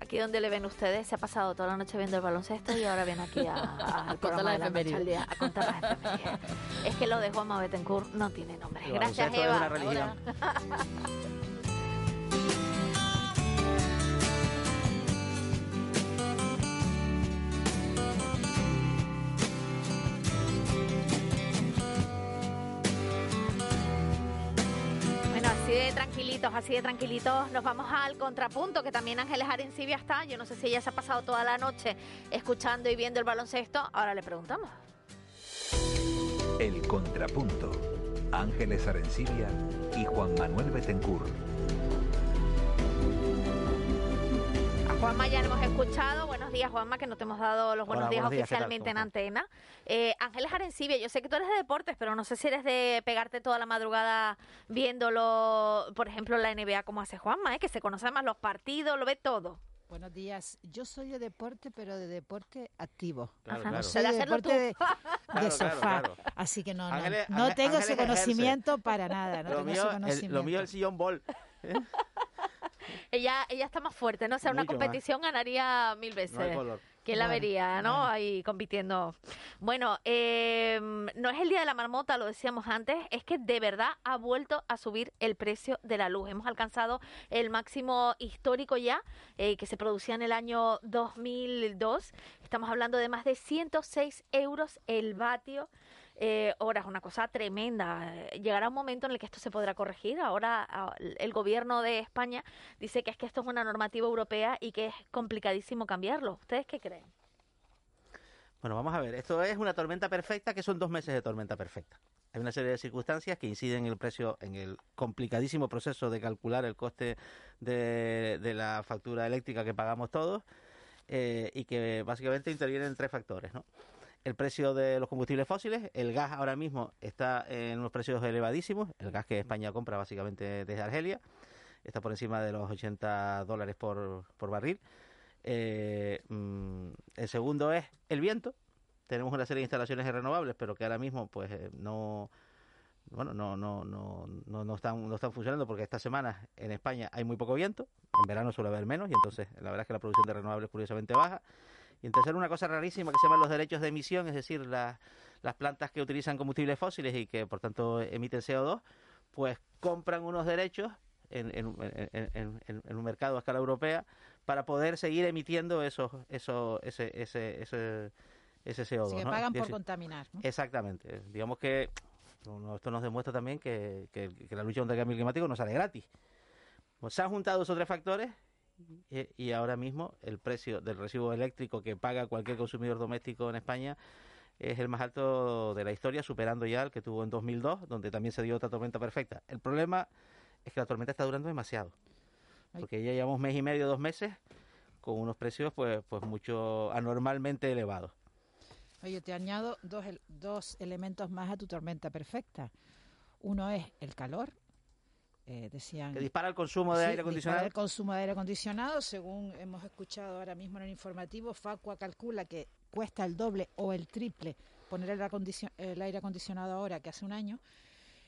Aquí donde le ven ustedes, se ha pasado toda la noche viendo el baloncesto y ahora viene aquí a, contar las la noche efemérides. al día a contar las. *laughs* Es que lo de Juanma Betancourt no tiene nombre. El Gracias, es Eva. una religión. *laughs* tranquilitos, así de tranquilitos, nos vamos al contrapunto, que también Ángeles Arencibia está. Yo no sé si ella se ha pasado toda la noche escuchando y viendo el baloncesto. Ahora le preguntamos. El Contrapunto. Ángeles Arencibia y Juan Manuel Betencur. Juanma ya le hemos escuchado. Buenos días, Juanma, que no te hemos dado los buenos Hola, días buenos días, oficialmente en ¿Cómo antena. Eh, Ángeles Arencibia, yo sé que tú eres de deportes, pero no sé si eres de pegarte toda la madrugada viéndolo, por ejemplo, la NBA como hace Juanma, ¿eh? que se conoce más los partidos, lo ve todo. Buenos días. Yo soy de deporte, pero de deporte activo. Claro, Ajá. claro. No soy De deporte de, de *laughs* Claro, sofá. claro, claro. Así que no, no, Ángeles- no Ángeles- tengo ese Ángeles ejerce. conocimiento para nada. No lo, tengo mío, ese el- conocimiento. lo mío es el sillón ball. ¿eh? *laughs* Ella, ella está más fuerte, ¿no? O sea, una Mucho más. competición ganaría mil veces. No hay color. ¿Quién la vería, no? Ahí compitiendo. Bueno, eh, no es el día de la marmota, lo decíamos antes, es que de verdad ha vuelto a subir el precio de la luz. Hemos alcanzado el máximo histórico ya, eh, que se producía en el año 2002. Estamos hablando de más de 106 euros el vatio. Eh, horas, una cosa tremenda. Eh, Llegará un momento en el que esto se podrá corregir. Ahora ah, el gobierno de España dice que es que esto es una normativa europea y que es complicadísimo cambiarlo. ¿Ustedes qué creen? Bueno, vamos a ver. Esto es una tormenta perfecta, que son dos meses de tormenta perfecta. Hay una serie de circunstancias que inciden en el precio, en el complicadísimo proceso de calcular el coste de, la factura eléctrica que pagamos todos eh, y que básicamente intervienen tres factores, ¿no? El precio de los combustibles fósiles, el gas ahora mismo está en unos precios elevadísimos, el gas que España compra básicamente desde Argelia, está por encima de los 80 dólares por, por barril. Eh, mm, el segundo es el viento. Tenemos una serie de instalaciones renovables, pero que ahora mismo pues eh, no bueno, no, no, no, no, no están, no están funcionando porque esta semana en España hay muy poco viento, en verano suele haber menos y entonces la verdad es que la producción de renovables curiosamente baja. Y en tercero, una cosa rarísima que se llama los derechos de emisión, es decir, las las plantas que utilizan combustibles fósiles y que por tanto emiten CO2, pues compran unos derechos en, en, en, en, un mercado a escala europea para poder seguir emitiendo esos, esos, ese, ese, ese, ese CO2. Así que ¿no? pagan por contaminar. ¿no? Exactamente. Digamos que esto nos demuestra también que, que- que la lucha contra el cambio climático no sale gratis. Pues se han juntado esos tres factores y, y ahora mismo el precio del recibo eléctrico que paga cualquier consumidor doméstico en España es el más alto de la historia, superando ya el que tuvo en 2002, donde también se dio otra tormenta perfecta. El problema es que la tormenta está durando demasiado, porque ya llevamos mes y medio, dos meses, con unos precios pues, pues mucho anormalmente elevados. Oye, te añado dos, dos elementos más a tu tormenta perfecta. Uno es el calor. Eh, decían Que dispara el consumo de Sí, aire dispara acondicionado. el consumo de aire acondicionado, según hemos escuchado ahora mismo en el informativo, Facua calcula que cuesta el doble o el triple poner el, aire acondicionado ahora que hace un año.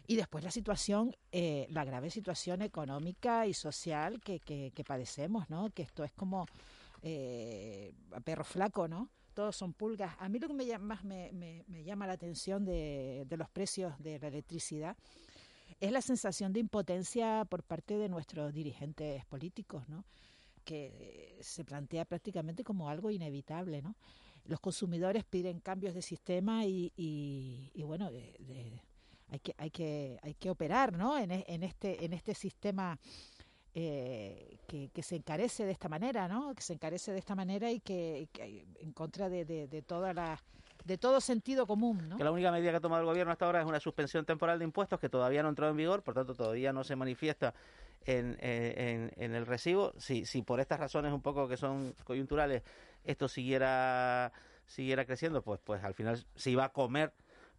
Y después la situación, eh, la grave situación económica y social que, que, que padecemos, ¿no? Que esto es como eh, perro flaco, ¿no? Todos son pulgas. A mí lo que me llama, más me, me- me llama la atención de, de los precios de la electricidad es la sensación de impotencia por parte de nuestros dirigentes políticos, ¿no? que se plantea prácticamente como algo inevitable. ¿no? Los consumidores piden cambios de sistema y, y- y, bueno, hay, que, hay, que, hay que operar ¿no? en, este, en este sistema eh, que, se encarece de esta manera, ¿no? que se encarece de esta manera y que, en contra de, de, de toda la de todo sentido común, ¿no? Que la única medida que ha tomado el gobierno hasta ahora es una suspensión temporal de impuestos que todavía no ha entrado en vigor, por tanto todavía no se manifiesta en, eh, en- en el recibo. Si, si por estas razones un poco que son coyunturales esto siguiera siguiera creciendo, pues pues al final se iba a comer,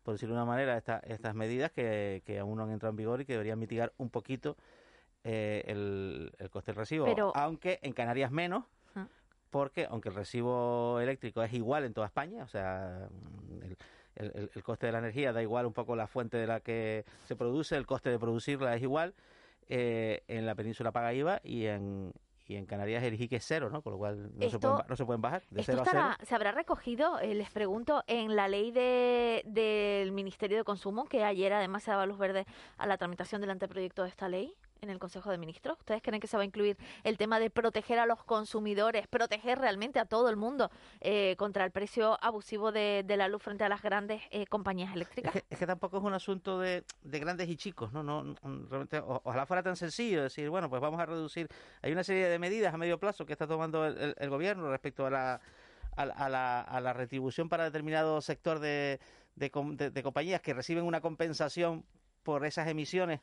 por decirlo de una manera, esta- estas medidas que, que aún no han entrado en vigor y que deberían mitigar un poquito eh, el, el coste del recibo. Pero- Aunque en Canarias menos. Porque aunque el recibo eléctrico es igual en toda España, o sea, mm, el, el- coste de la energía da igual un poco la fuente de la que se produce, el coste de producirla es igual, eh, en la península paga IVA y en, y en Canarias el IGI que es cero, ¿no? Con lo cual no, se, pueden, no se pueden bajar de ¿Esto cero a cero. estará, se habrá recogido, eh, les pregunto, en la ley de, del Ministerio de Consumo, que ayer además se daba luz verde a la tramitación del anteproyecto de esta ley en el Consejo de Ministros? ¿Ustedes creen que se va a incluir el tema de proteger a los consumidores, proteger realmente a todo el mundo eh, contra el precio abusivo de, de la luz frente a las grandes eh, compañías eléctricas? Es que, tampoco es un asunto de, de grandes y chicos, ¿no? no, realmente, ojalá fuera tan sencillo decir, bueno, pues vamos a reducir. Hay una serie de medidas a medio plazo que está tomando el, el- gobierno respecto a la, a, la- a la, retribución para determinado sector de compañías que reciben una compensación por esas emisiones.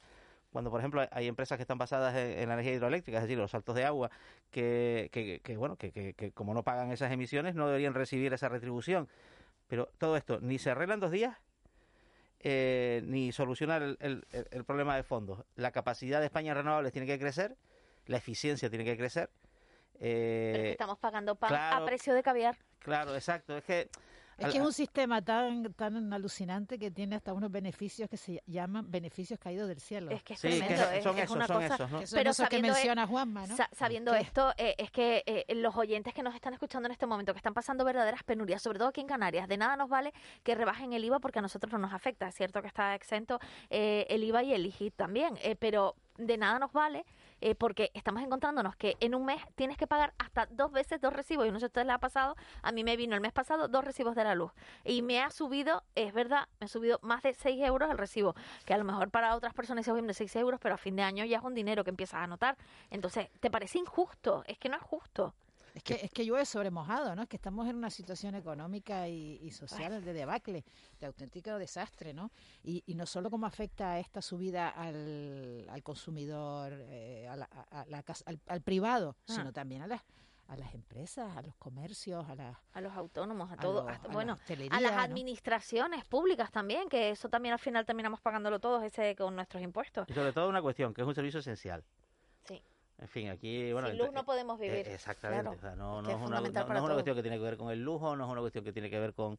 Cuando, por ejemplo, hay- empresas que están basadas en, en la energía hidroeléctrica, es decir, los saltos de agua, que, que, que, bueno, que, como no pagan esas emisiones, no deberían recibir esa retribución. Pero todo esto ni se arregla en dos días, eh, ni solucionar el, el- el- el problema de fondo. La capacidad de España en renovables tiene que crecer, la eficiencia tiene que crecer. eh, Pero es que estamos pagando pan claro. a precio de caviar. Claro, exacto. Es que Es que es un sistema tan tan alucinante que tiene hasta unos beneficios que se llaman beneficios caídos del cielo. Es que es Sí, que tremendo, es, son es esos, una son cosa. esos, ¿no? Que son Pero esos que menciona Juanma, ¿no? sa- sabiendo esto, eh, es que eh, los oyentes que nos están escuchando en este momento, que están pasando verdaderas penurias, sobre todo aquí en Canarias, de nada nos vale que rebajen el IVA porque a nosotros no nos afecta. Es cierto que está exento eh, el IVA y el IGI también, eh, pero de nada nos vale eh, porque estamos encontrándonos que en un mes tienes que pagar hasta dos veces dos recibos. Yo no sé si a ustedes les ha pasado, a mí me vino el mes pasado dos recibos de la luz y me ha subido, es verdad, me ha subido más de 6 euros el recibo, que a lo mejor para otras personas es de 6 euros, pero a fin de año ya es un dinero que empiezas a notar. Entonces, ¿te parece injusto? Es que no es justo. Es que, es que llueve sobre mojado, ¿no? Es que estamos en una situación económica y, social de debacle, de auténtico desastre, ¿no? Y, y no solo cómo afecta esta subida al, al consumidor, eh, a la, a la al, al privado, Ah. sino también a las a las empresas, a los comercios, a las a los autónomos, a a todo, los- hasta- a la bueno, a las ¿no? administraciones públicas también, que eso también al final terminamos pagándolo todos ese con nuestros impuestos. Y sobre todo una cuestión, que es un servicio esencial. En fin, aquí, bueno... Sin luz no podemos vivir. Eh, exactamente. Claro. o sea, no, Es no que es es una, fundamental no- no para es una todo. cuestión que tiene que ver con el lujo, no es una cuestión que tiene que ver con,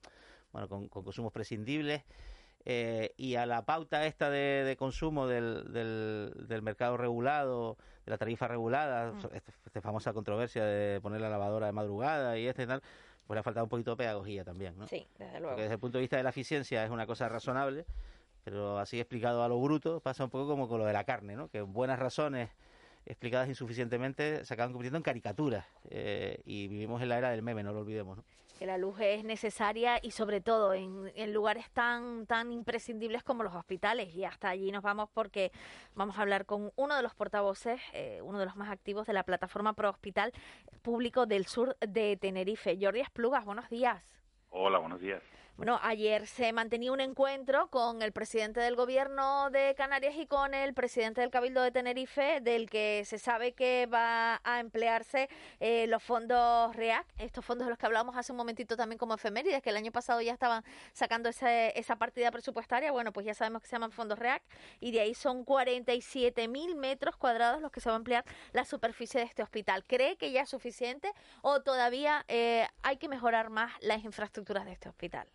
bueno, con, con consumos prescindibles. eh, y a la pauta esta de, de consumo del, del, del mercado regulado, de la tarifa regulada, Mm. esta famosa controversia de poner la lavadora de madrugada y este y tal, pues le ha faltado un poquito de pedagogía también, ¿no? Sí, desde luego. Porque desde el punto de vista de la eficiencia es una cosa razonable, pero así explicado a lo bruto pasa un poco como con lo de la carne, ¿no? Que buenas razones explicadas insuficientemente se acaban convirtiendo en caricaturas. eh, y vivimos en la era del meme, no lo olvidemos, ¿no? que la luz es necesaria y sobre todo en, en lugares tan tan imprescindibles como los hospitales y hasta allí nos vamos porque vamos a hablar con uno de los portavoces, eh, uno de los más activos de la plataforma Pro Hospital Público del Sur de Tenerife, Jordi Esplugas, buenos días. Hola, buenos días. Bueno, ayer se mantenía un encuentro con el presidente del gobierno de Canarias y con el presidente del Cabildo de Tenerife, del que se sabe que va a emplearse eh, los fondos REAC, estos fondos de los que hablábamos hace un momentito también como efemérides, que el año pasado ya estaban sacando ese- esa partida presupuestaria. Bueno, pues ya sabemos que se llaman fondos REAC y de ahí son 47 mil metros cuadrados los que se va a emplear la superficie de este hospital. ¿Cree que ya es suficiente o todavía eh, hay que mejorar más las infraestructuras de este hospital?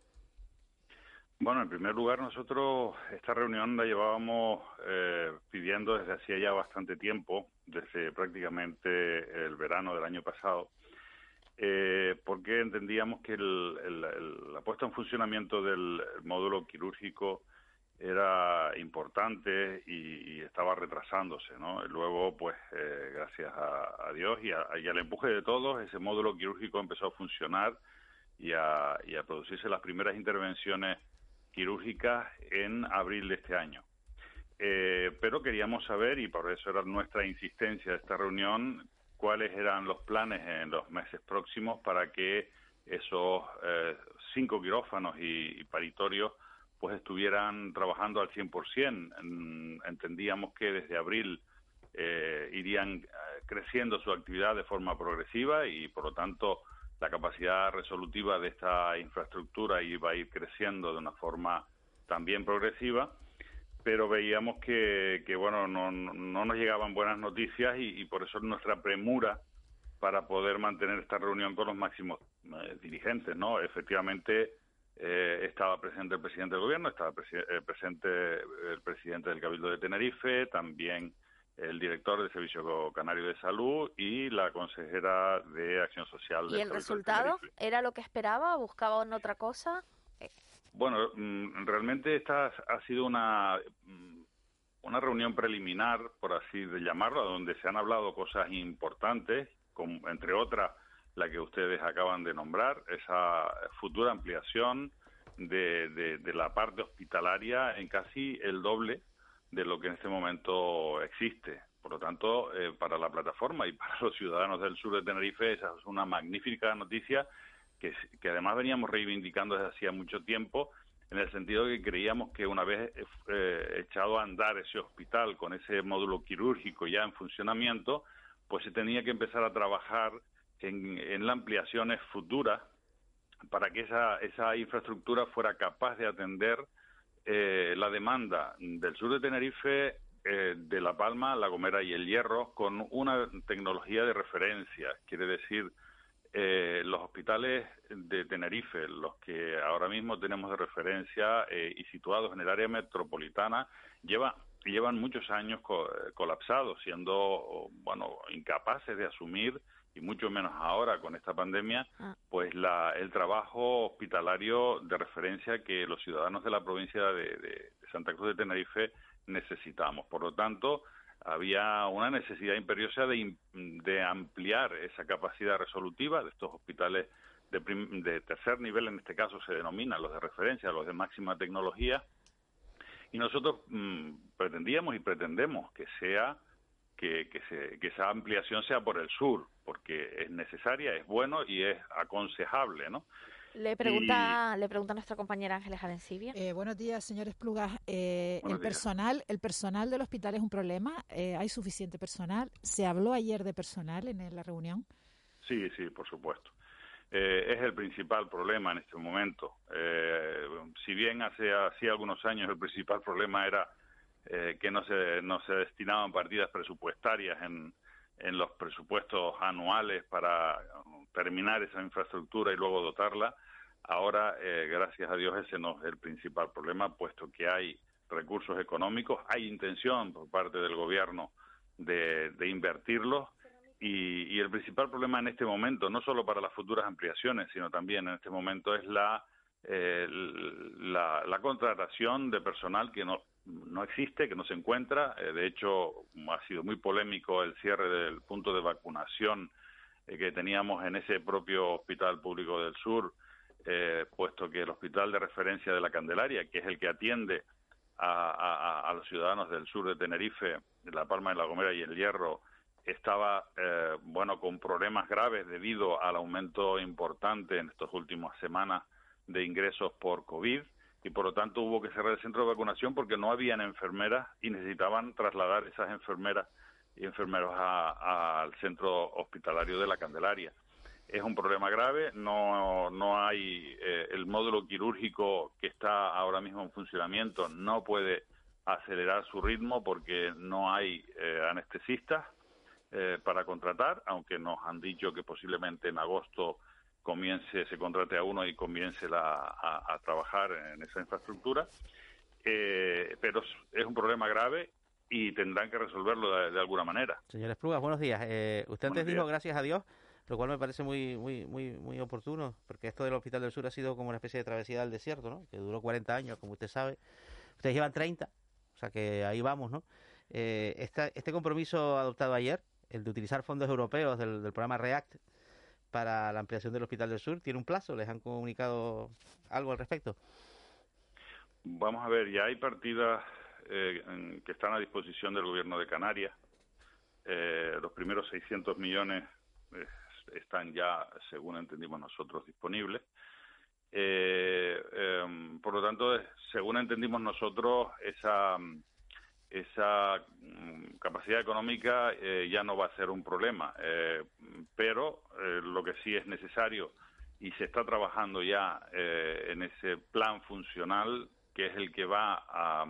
Bueno, en primer lugar, nosotros esta reunión la llevábamos eh, pidiendo desde hacía ya bastante tiempo, desde prácticamente el verano del año pasado, eh, porque entendíamos que el- la puesta en funcionamiento del módulo quirúrgico era importante y, estaba retrasándose, ¿no? Luego, pues, eh, gracias a, a Dios y, a- y al empuje de todos, ese módulo quirúrgico empezó a funcionar y a, y a producirse las primeras intervenciones quirúrgicas en abril de este año. Eh, pero queríamos saber, y por eso era nuestra insistencia de esta reunión, cuáles eran los planes en los meses próximos para que esos eh, cinco quirófanos y, paritorios pues estuvieran trabajando al 100%. Mm, Entendíamos que desde abril eh, irían creciendo su actividad de forma progresiva y, por lo tanto, la capacidad resolutiva de esta infraestructura iba a ir creciendo de una forma también progresiva, pero veíamos que, que bueno, no, no- no nos llegaban buenas noticias y, y por eso nuestra premura para poder mantener esta reunión con los máximos eh, dirigentes, ¿no? Efectivamente, eh, estaba presente el presidente del gobierno, estaba presi- eh, presente el presidente del Cabildo de Tenerife, también el director del Servicio Canario de Salud y la consejera de Acción Social ¿Y el resultado era lo que esperaba? ¿Buscaban otra cosa? Bueno, mm, realmente esta ha sido una, mm, una reunión preliminar, por así de llamarlo, donde se han hablado cosas importantes, como, entre otras la que ustedes acaban de nombrar, esa futura ampliación de, de- de la parte hospitalaria en casi el doble de lo que en este momento existe. Por lo tanto, eh, para la plataforma y *laughs* para los ciudadanos del sur de Tenerife, esa es una magnífica noticia que, que además veníamos reivindicando desde hacía mucho tiempo, en el sentido que creíamos que una vez eh, eh, echado a andar ese hospital con ese módulo quirúrgico ya en funcionamiento, pues se tenía que empezar a trabajar en, en las ampliaciones futuras para que esa, esa infraestructura fuera capaz de atender eh, la demanda del sur de Tenerife, eh, de La Palma, La Gomera y El Hierro con una tecnología de referencia. Quiere decir, eh, los hospitales de Tenerife, los que ahora mismo tenemos de referencia eh, y situados en el área metropolitana, lleva, llevan muchos años co- colapsados, siendo bueno incapaces de asumir y mucho menos ahora con esta pandemia, pues la, el trabajo hospitalario de referencia que los ciudadanos de la provincia de, de- Santa Cruz de Tenerife necesitamos. Por lo tanto, había una necesidad imperiosa de, im- de ampliar esa capacidad resolutiva de estos hospitales de, prim- de tercer nivel, en este caso se denominan los de referencia, los de máxima tecnología, y nosotros mm, pretendíamos y pretendemos que sea que, que, se- que esa ampliación sea por el sur, porque es necesaria, es bueno y es aconsejable, ¿no? Le pregunta, le pregunta nuestra compañera Ángeles Arencibia. Eh, buenos días, señores Plugas. Eh, el días. personal, el personal del hospital es un problema. Eh, hay suficiente personal. Se habló ayer de personal en la reunión. Sí, sí, por supuesto. Eh, es el principal problema en este momento. Eh, si bien hace así algunos años el principal problema era eh, que no se, no se destinaban partidas presupuestarias en, en los presupuestos anuales para terminar esa infraestructura y luego dotarla, ahora, eh, gracias a Dios, ese no es el principal problema, puesto que hay recursos económicos, hay intención por parte del gobierno de, de invertirlos. Y, y el principal problema en este momento, no solo para las futuras ampliaciones, sino también en este momento es la, eh, la, la contratación de personal que no, no existe, que no se encuentra. Eh, de hecho, ha sido muy polémico el cierre del punto de vacunación eh, que teníamos en ese propio Hospital Público del Sur, eh, puesto que el Hospital de Referencia de la Candelaria, que es el que atiende a, a- los ciudadanos del sur de Tenerife, de La Palma de la Gomera y el Hierro, estaba eh, bueno con problemas graves debido al aumento importante en estas últimas semanas de ingresos por COVID y por lo tanto hubo que cerrar el centro de vacunación porque no habían enfermeras y necesitaban trasladar esas enfermeras y enfermeros al centro hospitalario de la Candelaria. Es un problema grave, no, no hay eh, el módulo quirúrgico que está ahora mismo en funcionamiento, no puede acelerar su ritmo porque no hay eh, anestesistas eh, para contratar, aunque nos han dicho que posiblemente en agosto comience, se contrate a uno y comience la- a, a trabajar en esa infraestructura. Eh, pero es, un problema grave y tendrán que resolverlo de, de alguna manera. Señores Plugas, buenos días. Eh, usted antes dijo gracias a Dios, lo cual me parece muy, muy, muy, muy oportuno, porque esto del Hospital del Sur ha sido como una especie de travesía del desierto, ¿no? Que duró 40 años, como usted sabe. Ustedes llevan 30, o sea que ahí vamos, ¿no? Eh, esta- este compromiso adoptado ayer, el de utilizar fondos europeos del, del programa REACT para la ampliación del Hospital del Sur, ¿tiene un plazo? ¿Les han comunicado algo al respecto? Vamos a ver, ya hay partidas eh, que están a disposición del gobierno de Canarias. Eh, los primeros 600 millones eh, están ya, según entendimos nosotros, disponibles. Eh, por lo tanto, según entendimos nosotros, esa, esa mm, capacidad económica eh, ya no va a ser un problema. Eh, pero eh, lo que sí es necesario y se está trabajando ya eh, en ese plan funcional que es el que va a,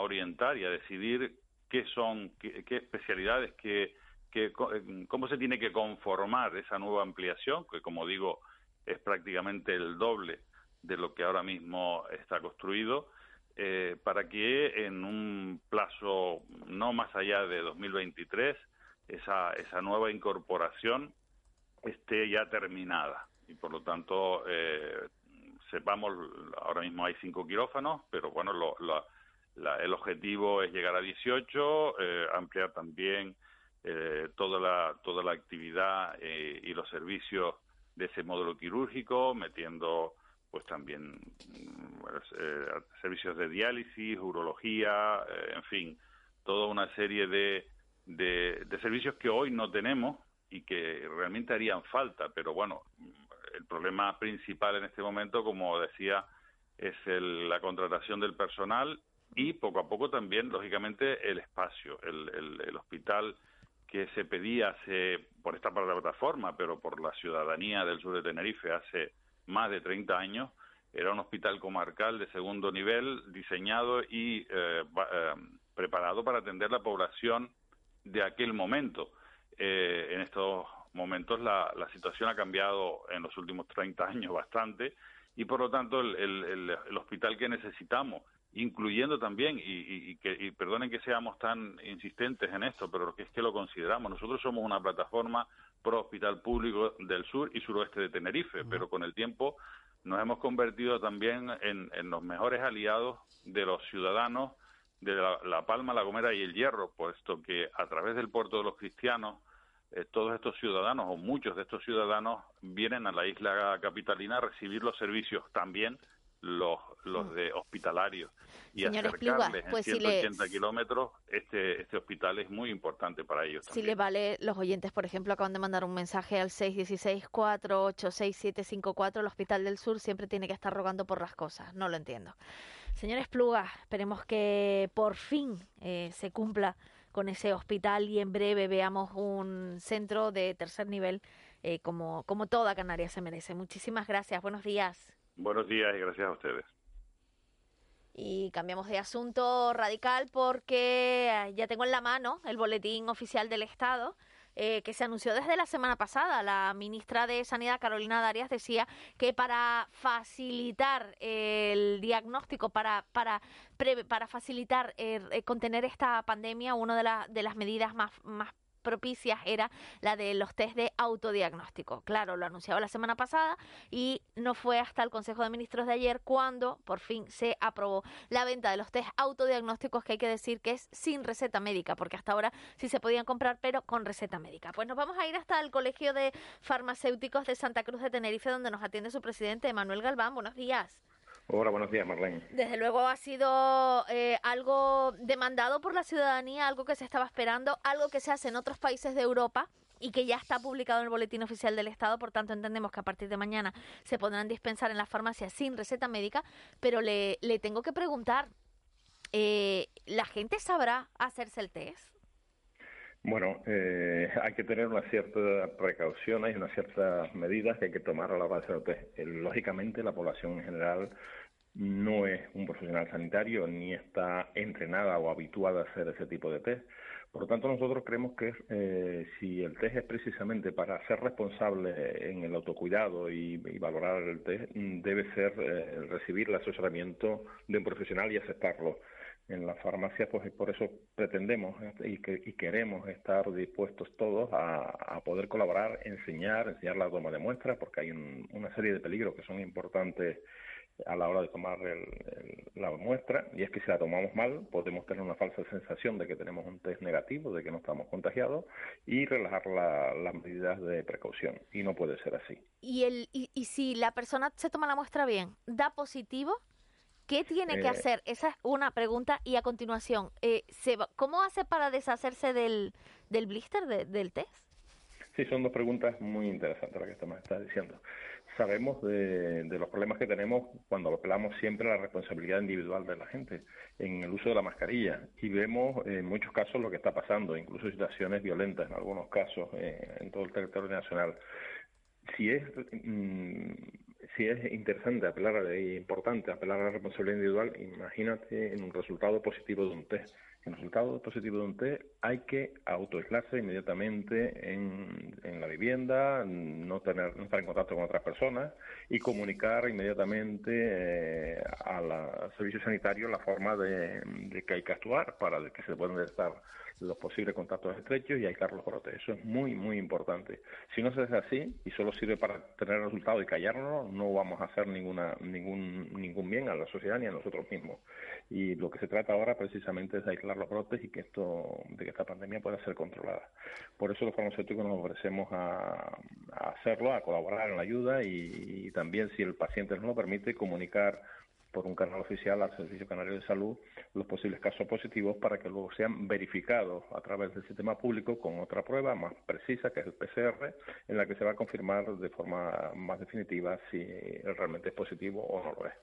orientar y a decidir qué son, qué, qué especialidades, qué, eh, cómo se tiene que conformar esa nueva ampliación, que como digo es prácticamente el doble de lo que ahora mismo está construido, eh, para que en un plazo no más allá de 2023 esa, esa nueva incorporación esté ya terminada. Y por lo tanto eh, sepamos ahora mismo hay cinco quirófanos pero bueno lo- lo- la- el objetivo es llegar a 18 eh, ampliar también eh, toda la toda la actividad eh, y los servicios de ese módulo quirúrgico metiendo pues también mm, eh, servicios de diálisis urología eh, en fin toda una serie de, de, de servicios que hoy no tenemos y que realmente harían falta, pero bueno, el problema principal en este momento, como decía, es el- la contratación del personal y poco a poco también, lógicamente, el espacio, el, el- el hospital que se pedía hace, por esta plataforma, pero por la ciudadanía del sur de Tenerife hace más de 30 años, era un hospital comarcal de segundo nivel, diseñado y eh, eh, preparado para atender la población de aquel momento. Eh, en estos momentos la, la situación ha cambiado en los últimos 30 años bastante y por lo tanto el- el- el hospital que necesitamos, incluyendo también, y, y- y que, y perdonen que seamos tan insistentes en esto, pero que es que lo consideramos, nosotros somos una plataforma pro hospital público del sur y suroeste de Tenerife, pero con el tiempo nos hemos convertido también en, en los mejores aliados de los ciudadanos de la, la Palma, La Gomera y El Hierro, puesto que a través del puerto de los cristianos eh, todos estos ciudadanos o muchos de estos ciudadanos vienen a la isla capitalina a recibir los servicios también los los de hospitalarios y Señor acercarles Espluga, pues en si le- 180 kilómetros este este hospital es muy importante para ellos Si le vale, los oyentes, por ejemplo, acaban de mandar un mensaje al 616-486-754. El Hospital del Sur siempre tiene que estar rogando por las cosas. No lo entiendo. Señor Espluga, esperemos que por fin eh, se cumpla con ese hospital y en breve veamos un centro de tercer nivel eh, como, como toda Canarias se merece. Muchísimas gracias. Buenos días. Buenos días y gracias a ustedes Y cambiamos de asunto radical porque eh, ya tengo en la mano el boletín oficial del Estado eh, que se anunció desde la semana pasada. La ministra de Sanidad, Carolina Darias, decía que para facilitar el diagnóstico, para, para, para facilitar eh, eh, contener esta pandemia, una de, la- de las medidas más, más propicias era la de los test de autodiagnóstico. Claro, lo anunciaba la semana pasada y no fue hasta el Consejo de Ministros de ayer cuando por fin se aprobó la venta de los test autodiagnósticos que hay que decir que es sin receta médica, porque hasta ahora sí se podían comprar, pero con receta médica. Pues nos vamos a ir hasta el Colegio de Farmacéuticos de Santa Cruz de Tenerife, donde nos atiende su presidente, Manuel Galván. Buenos días. Hola, buenos días, Marlene. Desde luego ha sido eh, algo demandado por la ciudadanía, algo que se estaba esperando, algo que se hace en otros países de Europa y que ya está publicado en el Boletín Oficial del Estado, por tanto entendemos que a partir de mañana se podrán dispensar en las farmacias sin receta médica, pero le, le tengo que preguntar, eh, ¿la gente sabrá hacerse el test? Bueno, eh, hay que tener una cierta precaución, hay unas ciertas medidas que hay que tomar a la hora de hacer el test. Eh, Lógicamente, la población en general no es un profesional sanitario ni está entrenada o habituada a hacer ese tipo de test. Por lo tanto, nosotros creemos que eh, si el test es precisamente para ser responsable en el autocuidado y, valorar el test, debe ser eh, recibir el asesoramiento de un profesional y aceptarlo en la farmacia, pues por eso pretendemos eh, y, que, y queremos estar dispuestos todos a, a poder colaborar, enseñar, enseñar la toma de muestras, porque hay un- una serie de peligros que son importantes a la hora de tomar el- el- la muestra, y es que si la tomamos mal, podemos tener una falsa sensación de que tenemos un test negativo, de que no estamos contagiados, y relajar la- las medidas de precaución, y no puede ser así. Y, el, y, y si la persona se toma la muestra bien, da positivo, ¿qué tiene que Eh, hacer? Esa es una pregunta. Y a continuación, eh, se va- ¿cómo hace para deshacerse del, del blister, de- del test? Sí, son dos preguntas muy interesantes las que me está diciendo. Sabemos de, de los problemas que tenemos cuando apelamos siempre a la responsabilidad individual de la gente en el uso de la mascarilla y vemos en muchos casos lo que está pasando, incluso situaciones violentas en algunos casos eh, en todo el territorio nacional. Si es mm, si es interesante apelar a, e importante apelar a la responsabilidad individual, imagínate en un resultado positivo de un test. En el resultado positivo de un test hay que autoaislarse inmediatamente en, en la vivienda, no tener no estar en contacto con otras personas y comunicar inmediatamente eh, a la- al servicio sanitario la forma de, de que hay que actuar para que se puedan detectar los posibles contactos estrechos y aislar los brotes. Eso es muy, muy importante. Si no se hace así y solo sirve para tener resultados y callarnos, no vamos a hacer ninguna, ningún, ningún bien a la sociedad ni a nosotros mismos. Y lo que se trata ahora precisamente es de aislar los brotes y que esto, de que esta pandemia pueda ser controlada. Por eso los farmacéuticos nos ofrecemos a, a hacerlo, a colaborar en la ayuda y, y también, si el paciente nos lo permite, comunicar por un canal oficial al Servicio Canario de Salud los posibles casos positivos para que luego sean verificados a través del sistema público con otra prueba más precisa, que es el PCR, en la que se va a confirmar de forma más definitiva si realmente es positivo o no lo es.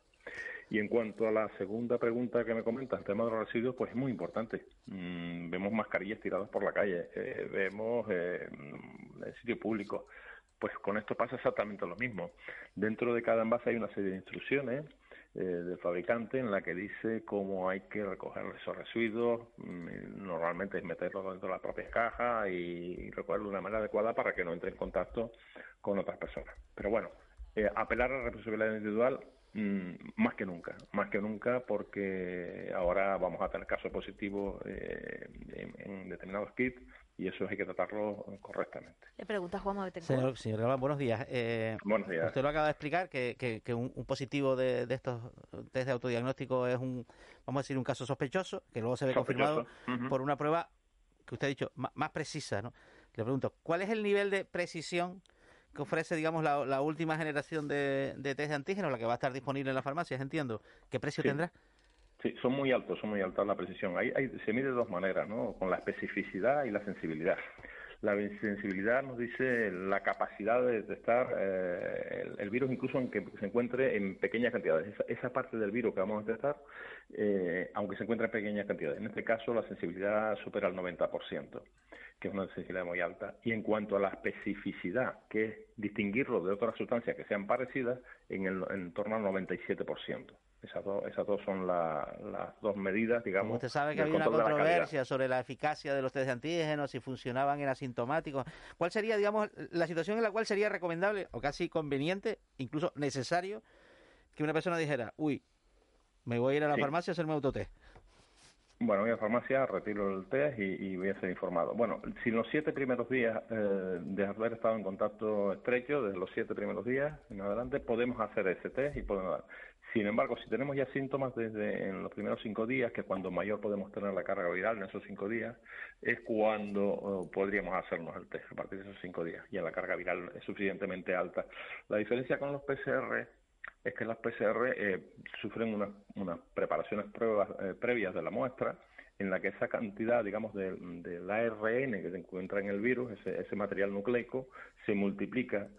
Y en cuanto a la segunda pregunta que me comentas, el tema de los residuos, pues es muy importante. Mm, vemos mascarillas tiradas por la calle, eh, vemos eh, mm, en sitio público. Pues con esto pasa exactamente lo mismo. Dentro de cada envase hay una serie de instrucciones eh, del fabricante en la que dice cómo hay que recoger esos residuos. Mm, Normalmente es meterlo dentro de la propia caja y recogerlo de una manera adecuada para que no entre en contacto con otras personas. Pero bueno, eh, apelar a la responsabilidad individual mm, más que nunca, más que nunca porque ahora vamos a tener casos positivos eh, en determinados kits y eso hay que tratarlo correctamente. Le pregunta Juan. Señor, señor Galván, buenos días. Eh, Buenos días. Usted lo acaba de explicar, que, que- que un, un positivo de, de estos test de autodiagnóstico es un, vamos a decir, un caso sospechoso, que luego se ve Sospechoso, confirmado por una prueba que usted ha dicho más precisa, ¿no? Le pregunto, ¿cuál es el nivel de precisión que ofrece, digamos, la, la última generación de, de test de antígenos, la que va a estar disponible en las farmacias, entiendo? ¿Qué precio Sí. tendrá? Sí, son muy altos, son muy altas la precisión. Hay, hay- se mide de dos maneras, ¿no? Con la especificidad y la sensibilidad. La sensibilidad nos dice la capacidad de detectar eh, el, el virus incluso aunque se encuentre en pequeñas cantidades. Esa, esa parte del virus que vamos a detectar, eh, aunque se encuentre en pequeñas cantidades. En este caso, la sensibilidad supera el 90%, que es una sensibilidad muy alta. Y en cuanto a la especificidad, que es distinguirlo de otras sustancias que sean parecidas, en, el, en torno al 97%. Esas dos, esas dos son la- las dos medidas, digamos. Usted sabe que había una la controversia sobre la eficacia de los test de antígenos, si funcionaban en asintomáticos. ¿Cuál sería, digamos, la situación en la cual sería recomendable o casi conveniente, incluso necesario, que una persona dijera, uy, me voy a ir a la Sí. farmacia a hacerme autotest? Bueno, voy a la farmacia, retiro el test y, y voy a ser informado. Bueno, si en los siete primeros días eh, de haber estado en contacto estrecho, desde los siete primeros días en adelante, podemos hacer ese test y podemos dar. Sin embargo, si tenemos ya síntomas desde en los primeros cinco días, que cuando mayor podemos tener la carga viral en esos cinco días, es cuando eh, podríamos hacernos el test a partir de esos cinco días. Y la carga viral es suficientemente alta. La diferencia con los PCR es que las PCR eh, sufren unas, unas preparaciones pruebas, eh, previas de la muestra en la que esa cantidad, digamos, de- del ARN que se encuentra en el virus, ese, ese material nucleico, se multiplica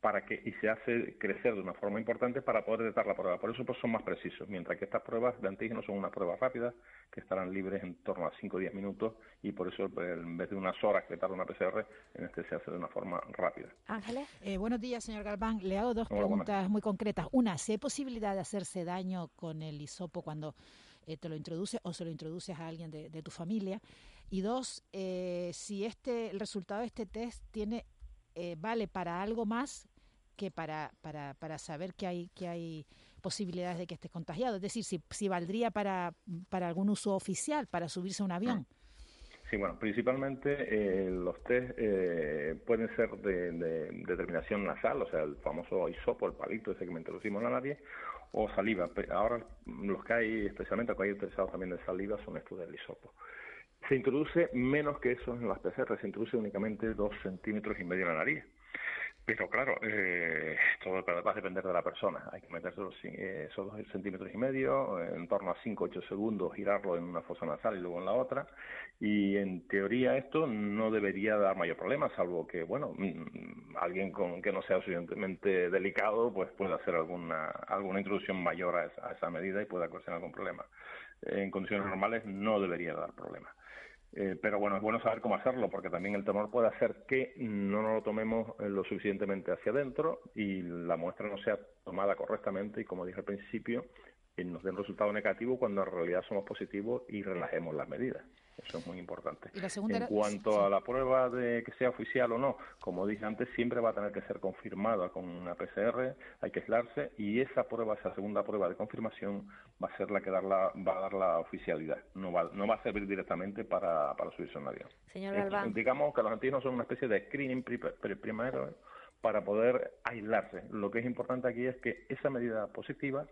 para que y se hace crecer de una forma importante para poder detectar la prueba. Por eso pues, son más precisos, mientras que estas pruebas de antígenos son unas pruebas rápidas que estarán libres en torno a 5 o 10 minutos y por eso pues, en vez de unas horas que tarda una PCR, en este se hace de una forma rápida. Ángeles. Eh, buenos días, señor Galván. Le hago dos Hola, preguntas muy concretas. Una, si hay posibilidad de hacerse daño con el hisopo cuando eh, te lo introduces o se lo introduces a alguien de, de tu familia. Y dos, eh, si este el resultado de este test tiene eh, vale para algo más que para, para, para saber que hay, que hay posibilidades de que estés contagiado. Es decir, si, si valdría para, para algún uso oficial, para subirse a un avión. Sí, bueno, principalmente eh, los test eh, pueden ser de, de determinación nasal, o sea, el famoso hisopo, el palito ese que me introducimos en la nariz, o saliva. Ahora los que hay, especialmente los que hay utilizados también de saliva, son estos del hisopo. Se introduce menos que eso en las PCR, se introduce únicamente dos centímetros y medio en la nariz. Pero claro, eh, todo va a depender de la persona. Hay que meterse los, eh, esos dos centímetros y medio, eh, en torno a 5 o 8 segundos, girarlo en una fosa nasal y luego en la otra. Y en teoría esto no debería dar mayor problema, salvo que, bueno, mm, alguien con que no sea suficientemente delicado, pues puede hacer alguna, alguna introducción mayor a esa, a esa medida y pueda ocasionar algún problema. En condiciones normales no debería dar problema. Eh, pero bueno, es bueno saber cómo hacerlo, porque también el temor puede hacer que no nos lo tomemos eh, lo suficientemente hacia adentro y la muestra no sea tomada correctamente y, como dije al principio, nos dé un resultado negativo cuando en realidad somos positivos y relajemos las medidas. Eso es muy importante. Y la segunda en era- cuanto sí. a la prueba de que sea oficial o no, como dije antes, siempre va a tener que ser confirmada con una PCR, hay que aislarse y esa prueba, esa segunda prueba de confirmación va a ser la que dar la- va a dar la oficialidad. No va, no va a servir directamente para, para subirse a un avión. Señor digamos que los antígenos son una especie de screening pri- pri- primero para poder aislarse. Lo que es importante aquí es que esa medida positiva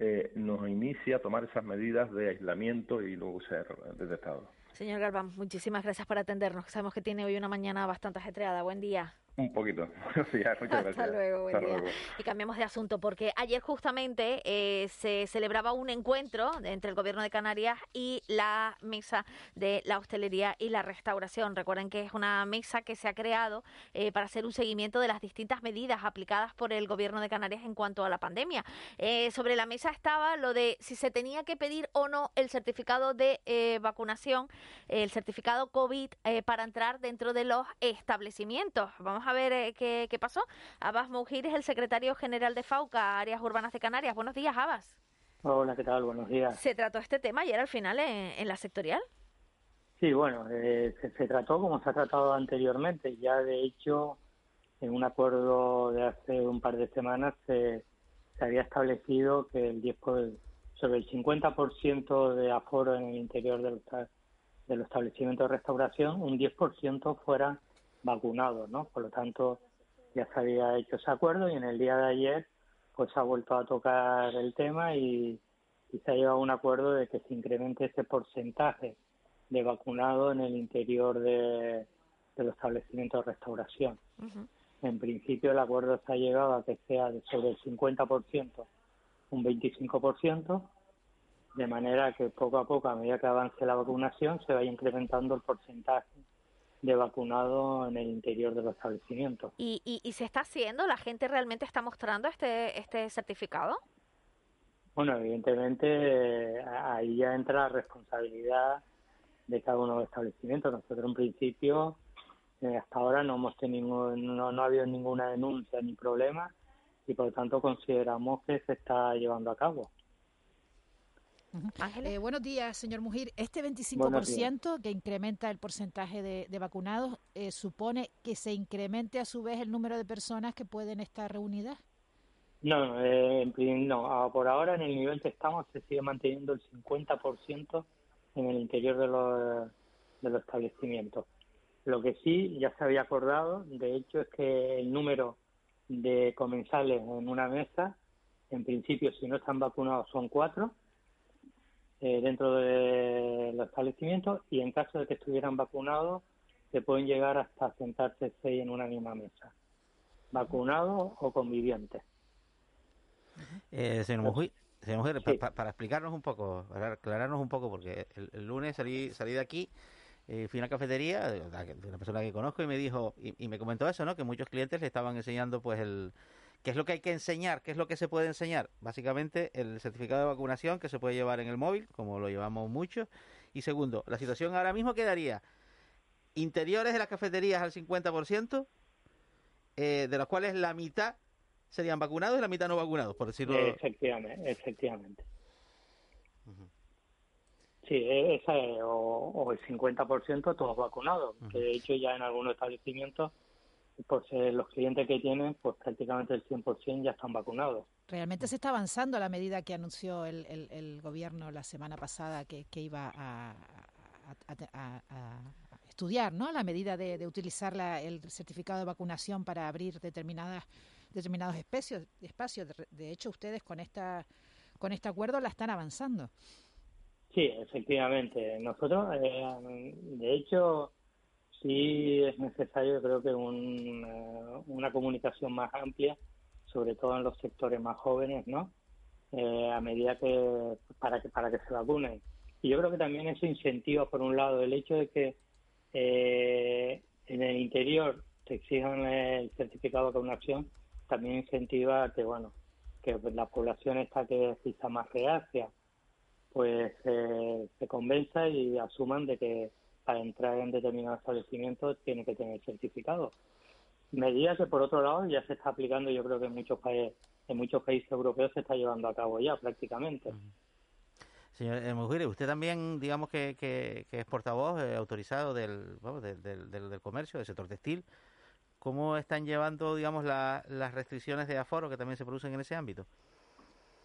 eh, nos inicia a tomar esas medidas de aislamiento y luego ser detectado. Señor Galván, muchísimas gracias por atendernos. Sabemos que tiene hoy una mañana bastante ajetreada. Buen día. Un poquito. *laughs* Muchas gracias. Hasta luego, buen Hasta día. luego. Y cambiamos de asunto porque ayer justamente eh, se celebraba un encuentro entre el Gobierno de Canarias y la mesa de la hostelería y la restauración. Recuerden que es una mesa que se ha creado eh, para hacer un seguimiento de las distintas medidas aplicadas por el Gobierno de Canarias en cuanto a la pandemia. Eh, sobre la mesa estaba lo de si se tenía que pedir o no el certificado de eh, vacunación, el certificado COVID eh, para entrar dentro de los establecimientos. Vamos a ver eh, qué, qué pasó. Abbas Moujir es el secretario general de FAUCA, Áreas Urbanas de Canarias. Buenos días, Abbas. Hola, ¿qué tal? Buenos días. ¿Se trató este tema ayer al final en, en la sectorial? Sí, bueno, eh, se, se trató como se ha tratado anteriormente. Ya, de hecho, en un acuerdo de hace un par de semanas se, se había establecido que el 10 por- sobre el 50% de aforo en el interior de los, de los establecimientos de restauración, un 10% fueran vacunados, ¿no? Por lo tanto, ya se había hecho ese acuerdo y en el día de ayer pues se ha vuelto a tocar el tema y, y se ha llegado a un acuerdo de que se incremente ese porcentaje de vacunados en el interior de, de los establecimientos de restauración. En principio el acuerdo se ha llegado a que sea de sobre el 50%, un 25%, de manera que poco a poco, a medida que avance la vacunación, se vaya incrementando el porcentaje de vacunados en el interior de los establecimientos. ¿Y, y, y se está haciendo? ¿La gente realmente está mostrando este, este certificado? Bueno, evidentemente ahí ya entra la responsabilidad de cada uno de los establecimientos. Nosotros en principio eh, hasta ahora no hemos tenido no, no ha habido ninguna denuncia ni problema y por lo tanto consideramos que se está llevando a cabo. Eh, buenos días, señor Mujir. Este Buenos 25% que incrementa el porcentaje de, de vacunados eh, supone que se incremente a su vez el número de personas que pueden estar reunidas. No, eh, no, por ahora en el nivel que estamos se sigue manteniendo el 50% en el interior de los, de los establecimientos. Lo que sí ya se había acordado, de hecho, es que el número de comensales en una mesa, en principio, si no están vacunados, son cuatro eh, dentro de los establecimientos y en caso de que estuvieran vacunados, se pueden llegar hasta sentarse seis en una misma mesa, vacunados o convivientes. Eh, señor pa- pa- para explicarnos un poco, para aclararnos un poco, porque el, el lunes salí, salí de aquí, eh, fui a una cafetería de una persona que conozco y me dijo, y, y me comentó eso, ¿no? Que muchos clientes le estaban enseñando, pues, el qué es lo que hay que enseñar, qué es lo que se puede enseñar. Básicamente, el certificado de vacunación que se puede llevar en el móvil, como lo llevamos mucho. Y segundo, la situación ahora mismo quedaría interiores de las cafeterías al 50%, eh, de los cuales la mitad serían vacunados y la mitad no vacunados, por decirlo. Efectivamente, efectivamente. Sí, e- esa es, o, o el 50% todos vacunados, que de hecho ya en algunos establecimientos, por ser los clientes que tienen, pues prácticamente el 100% ya están vacunados. Realmente se está avanzando a la medida que anunció el, el- el gobierno la semana pasada que, que iba a, a- a- a- estudiar, ¿no? La medida de, de utilizar la- el certificado de vacunación para abrir determinadas determinados espacios. espacios. De, de hecho, ustedes con esta con este acuerdo la están avanzando. Sí, efectivamente. Nosotros, eh, de hecho, sí es necesario, creo que un, eh, una comunicación más amplia, sobre todo en los sectores más jóvenes, ¿no? Eh, a medida que para que para que se vacunen. Y yo creo que también eso incentiva, por un lado, el hecho de que eh, en el interior te exijan el certificado de vacunación, también incentiva que, bueno, que la población esta que quizá más reacia, pues eh, se convenza y asuman de que para entrar en determinados establecimientos tiene que tener certificado. Medida que por otro lado ya se está aplicando, yo creo que en muchos países, en muchos países europeos se está llevando a cabo ya prácticamente. Señor Mujire, usted también, digamos que, que, es portavoz eh, autorizado del, del, comercio, del sector textil. ¿Cómo están llevando, digamos, la- las restricciones de aforo que también se producen en ese ámbito?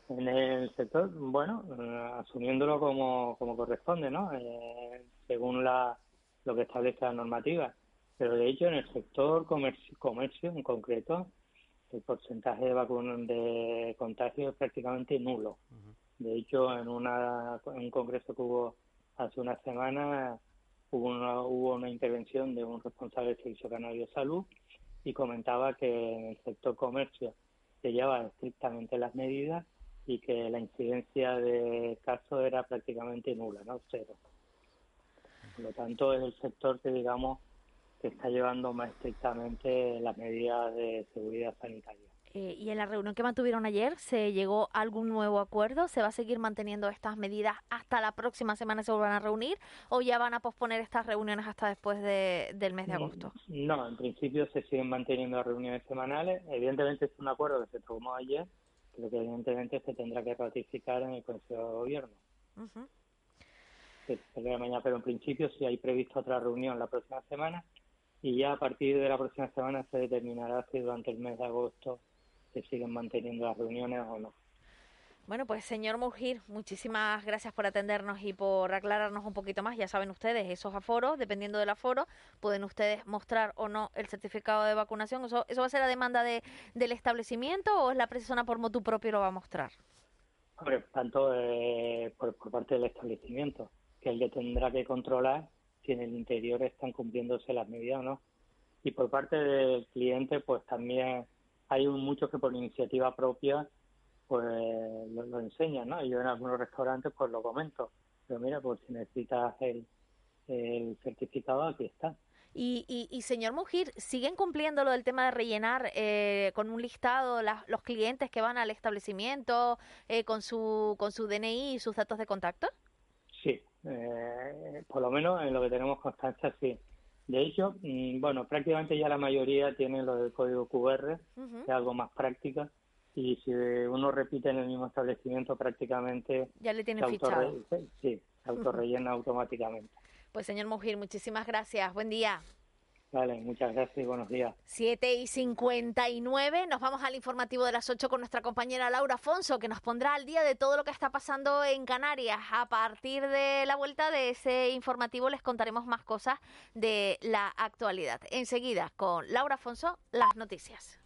En el sector, bueno, eh, asumiéndolo como, como corresponde, ¿no? Eh, según la, lo que establece la normativa. Pero de hecho, en el sector comercio, comercio en concreto, el porcentaje de, vacun de contagio es prácticamente nulo. De hecho, en, una, en un congreso que hubo hace una semana, hubo una, hubo una intervención de un responsable del Servicio Canario de Salud y comentaba que en el sector comercio se llevaban estrictamente las medidas y que la incidencia de casos era prácticamente nula, ¿no? Cero. Por lo tanto, es el sector que, digamos, que está llevando más estrictamente las medidas de seguridad sanitaria. Eh, y en la reunión que mantuvieron ayer, ¿se llegó a algún nuevo acuerdo? ¿Se va a seguir manteniendo estas medidas hasta la próxima semana se vuelvan a reunir? ¿O ya van a posponer estas reuniones hasta después de- del mes de agosto? No, en principio se siguen manteniendo reuniones semanales. Evidentemente es un acuerdo que se tomó ayer, pero que evidentemente se tendrá que ratificar en el Consejo de Gobierno. Se celebra mañana, pero en principio sí hay previsto otra reunión la próxima semana y ya a partir de la próxima semana se determinará si durante el mes de agosto se siguen manteniendo las reuniones o no. Bueno, pues señor Mujir, muchísimas gracias por atendernos y por aclararnos un poquito más. Ya saben ustedes, esos aforos, dependiendo del aforo, pueden ustedes mostrar o no el certificado de vacunación. ¿Eso, eso va a ser a demanda de, del establecimiento o es la persona por motu propio lo va a mostrar? Hombre, tanto eh, por, por parte del establecimiento, que él le tendrá que controlar si en el interior están cumpliéndose las medidas o no. Y por parte del cliente, pues también hay muchos que por iniciativa propia pues lo, lo enseñan, ¿no? Yo en algunos restaurantes pues lo comento. Pero mira, pues si necesitas el, el certificado, aquí está. Y, y, y, señor Mujir, ¿siguen cumpliendo lo del tema de rellenar eh, con un listado las- los clientes que van al establecimiento eh, con su con su DNI y sus datos de contacto? Sí, eh, por lo menos en lo que tenemos constancia, sí. De hecho, mm, bueno, prácticamente ya la mayoría tiene lo del código QR, que es algo más práctica, y si uno repite en el mismo establecimiento, prácticamente Ya le tienen fichado. sí, se autorrellena automáticamente. *laughs* Pues señor Mujir, muchísimas gracias. Buen día. Vale, muchas gracias y buenos días. 7 y 59, nos vamos al informativo de las 8 con nuestra compañera Laura Afonso, que nos pondrá al día de todo lo que está pasando en Canarias. A partir de la vuelta de ese informativo les contaremos más cosas de la actualidad. Enseguida, con Laura Afonso, las noticias.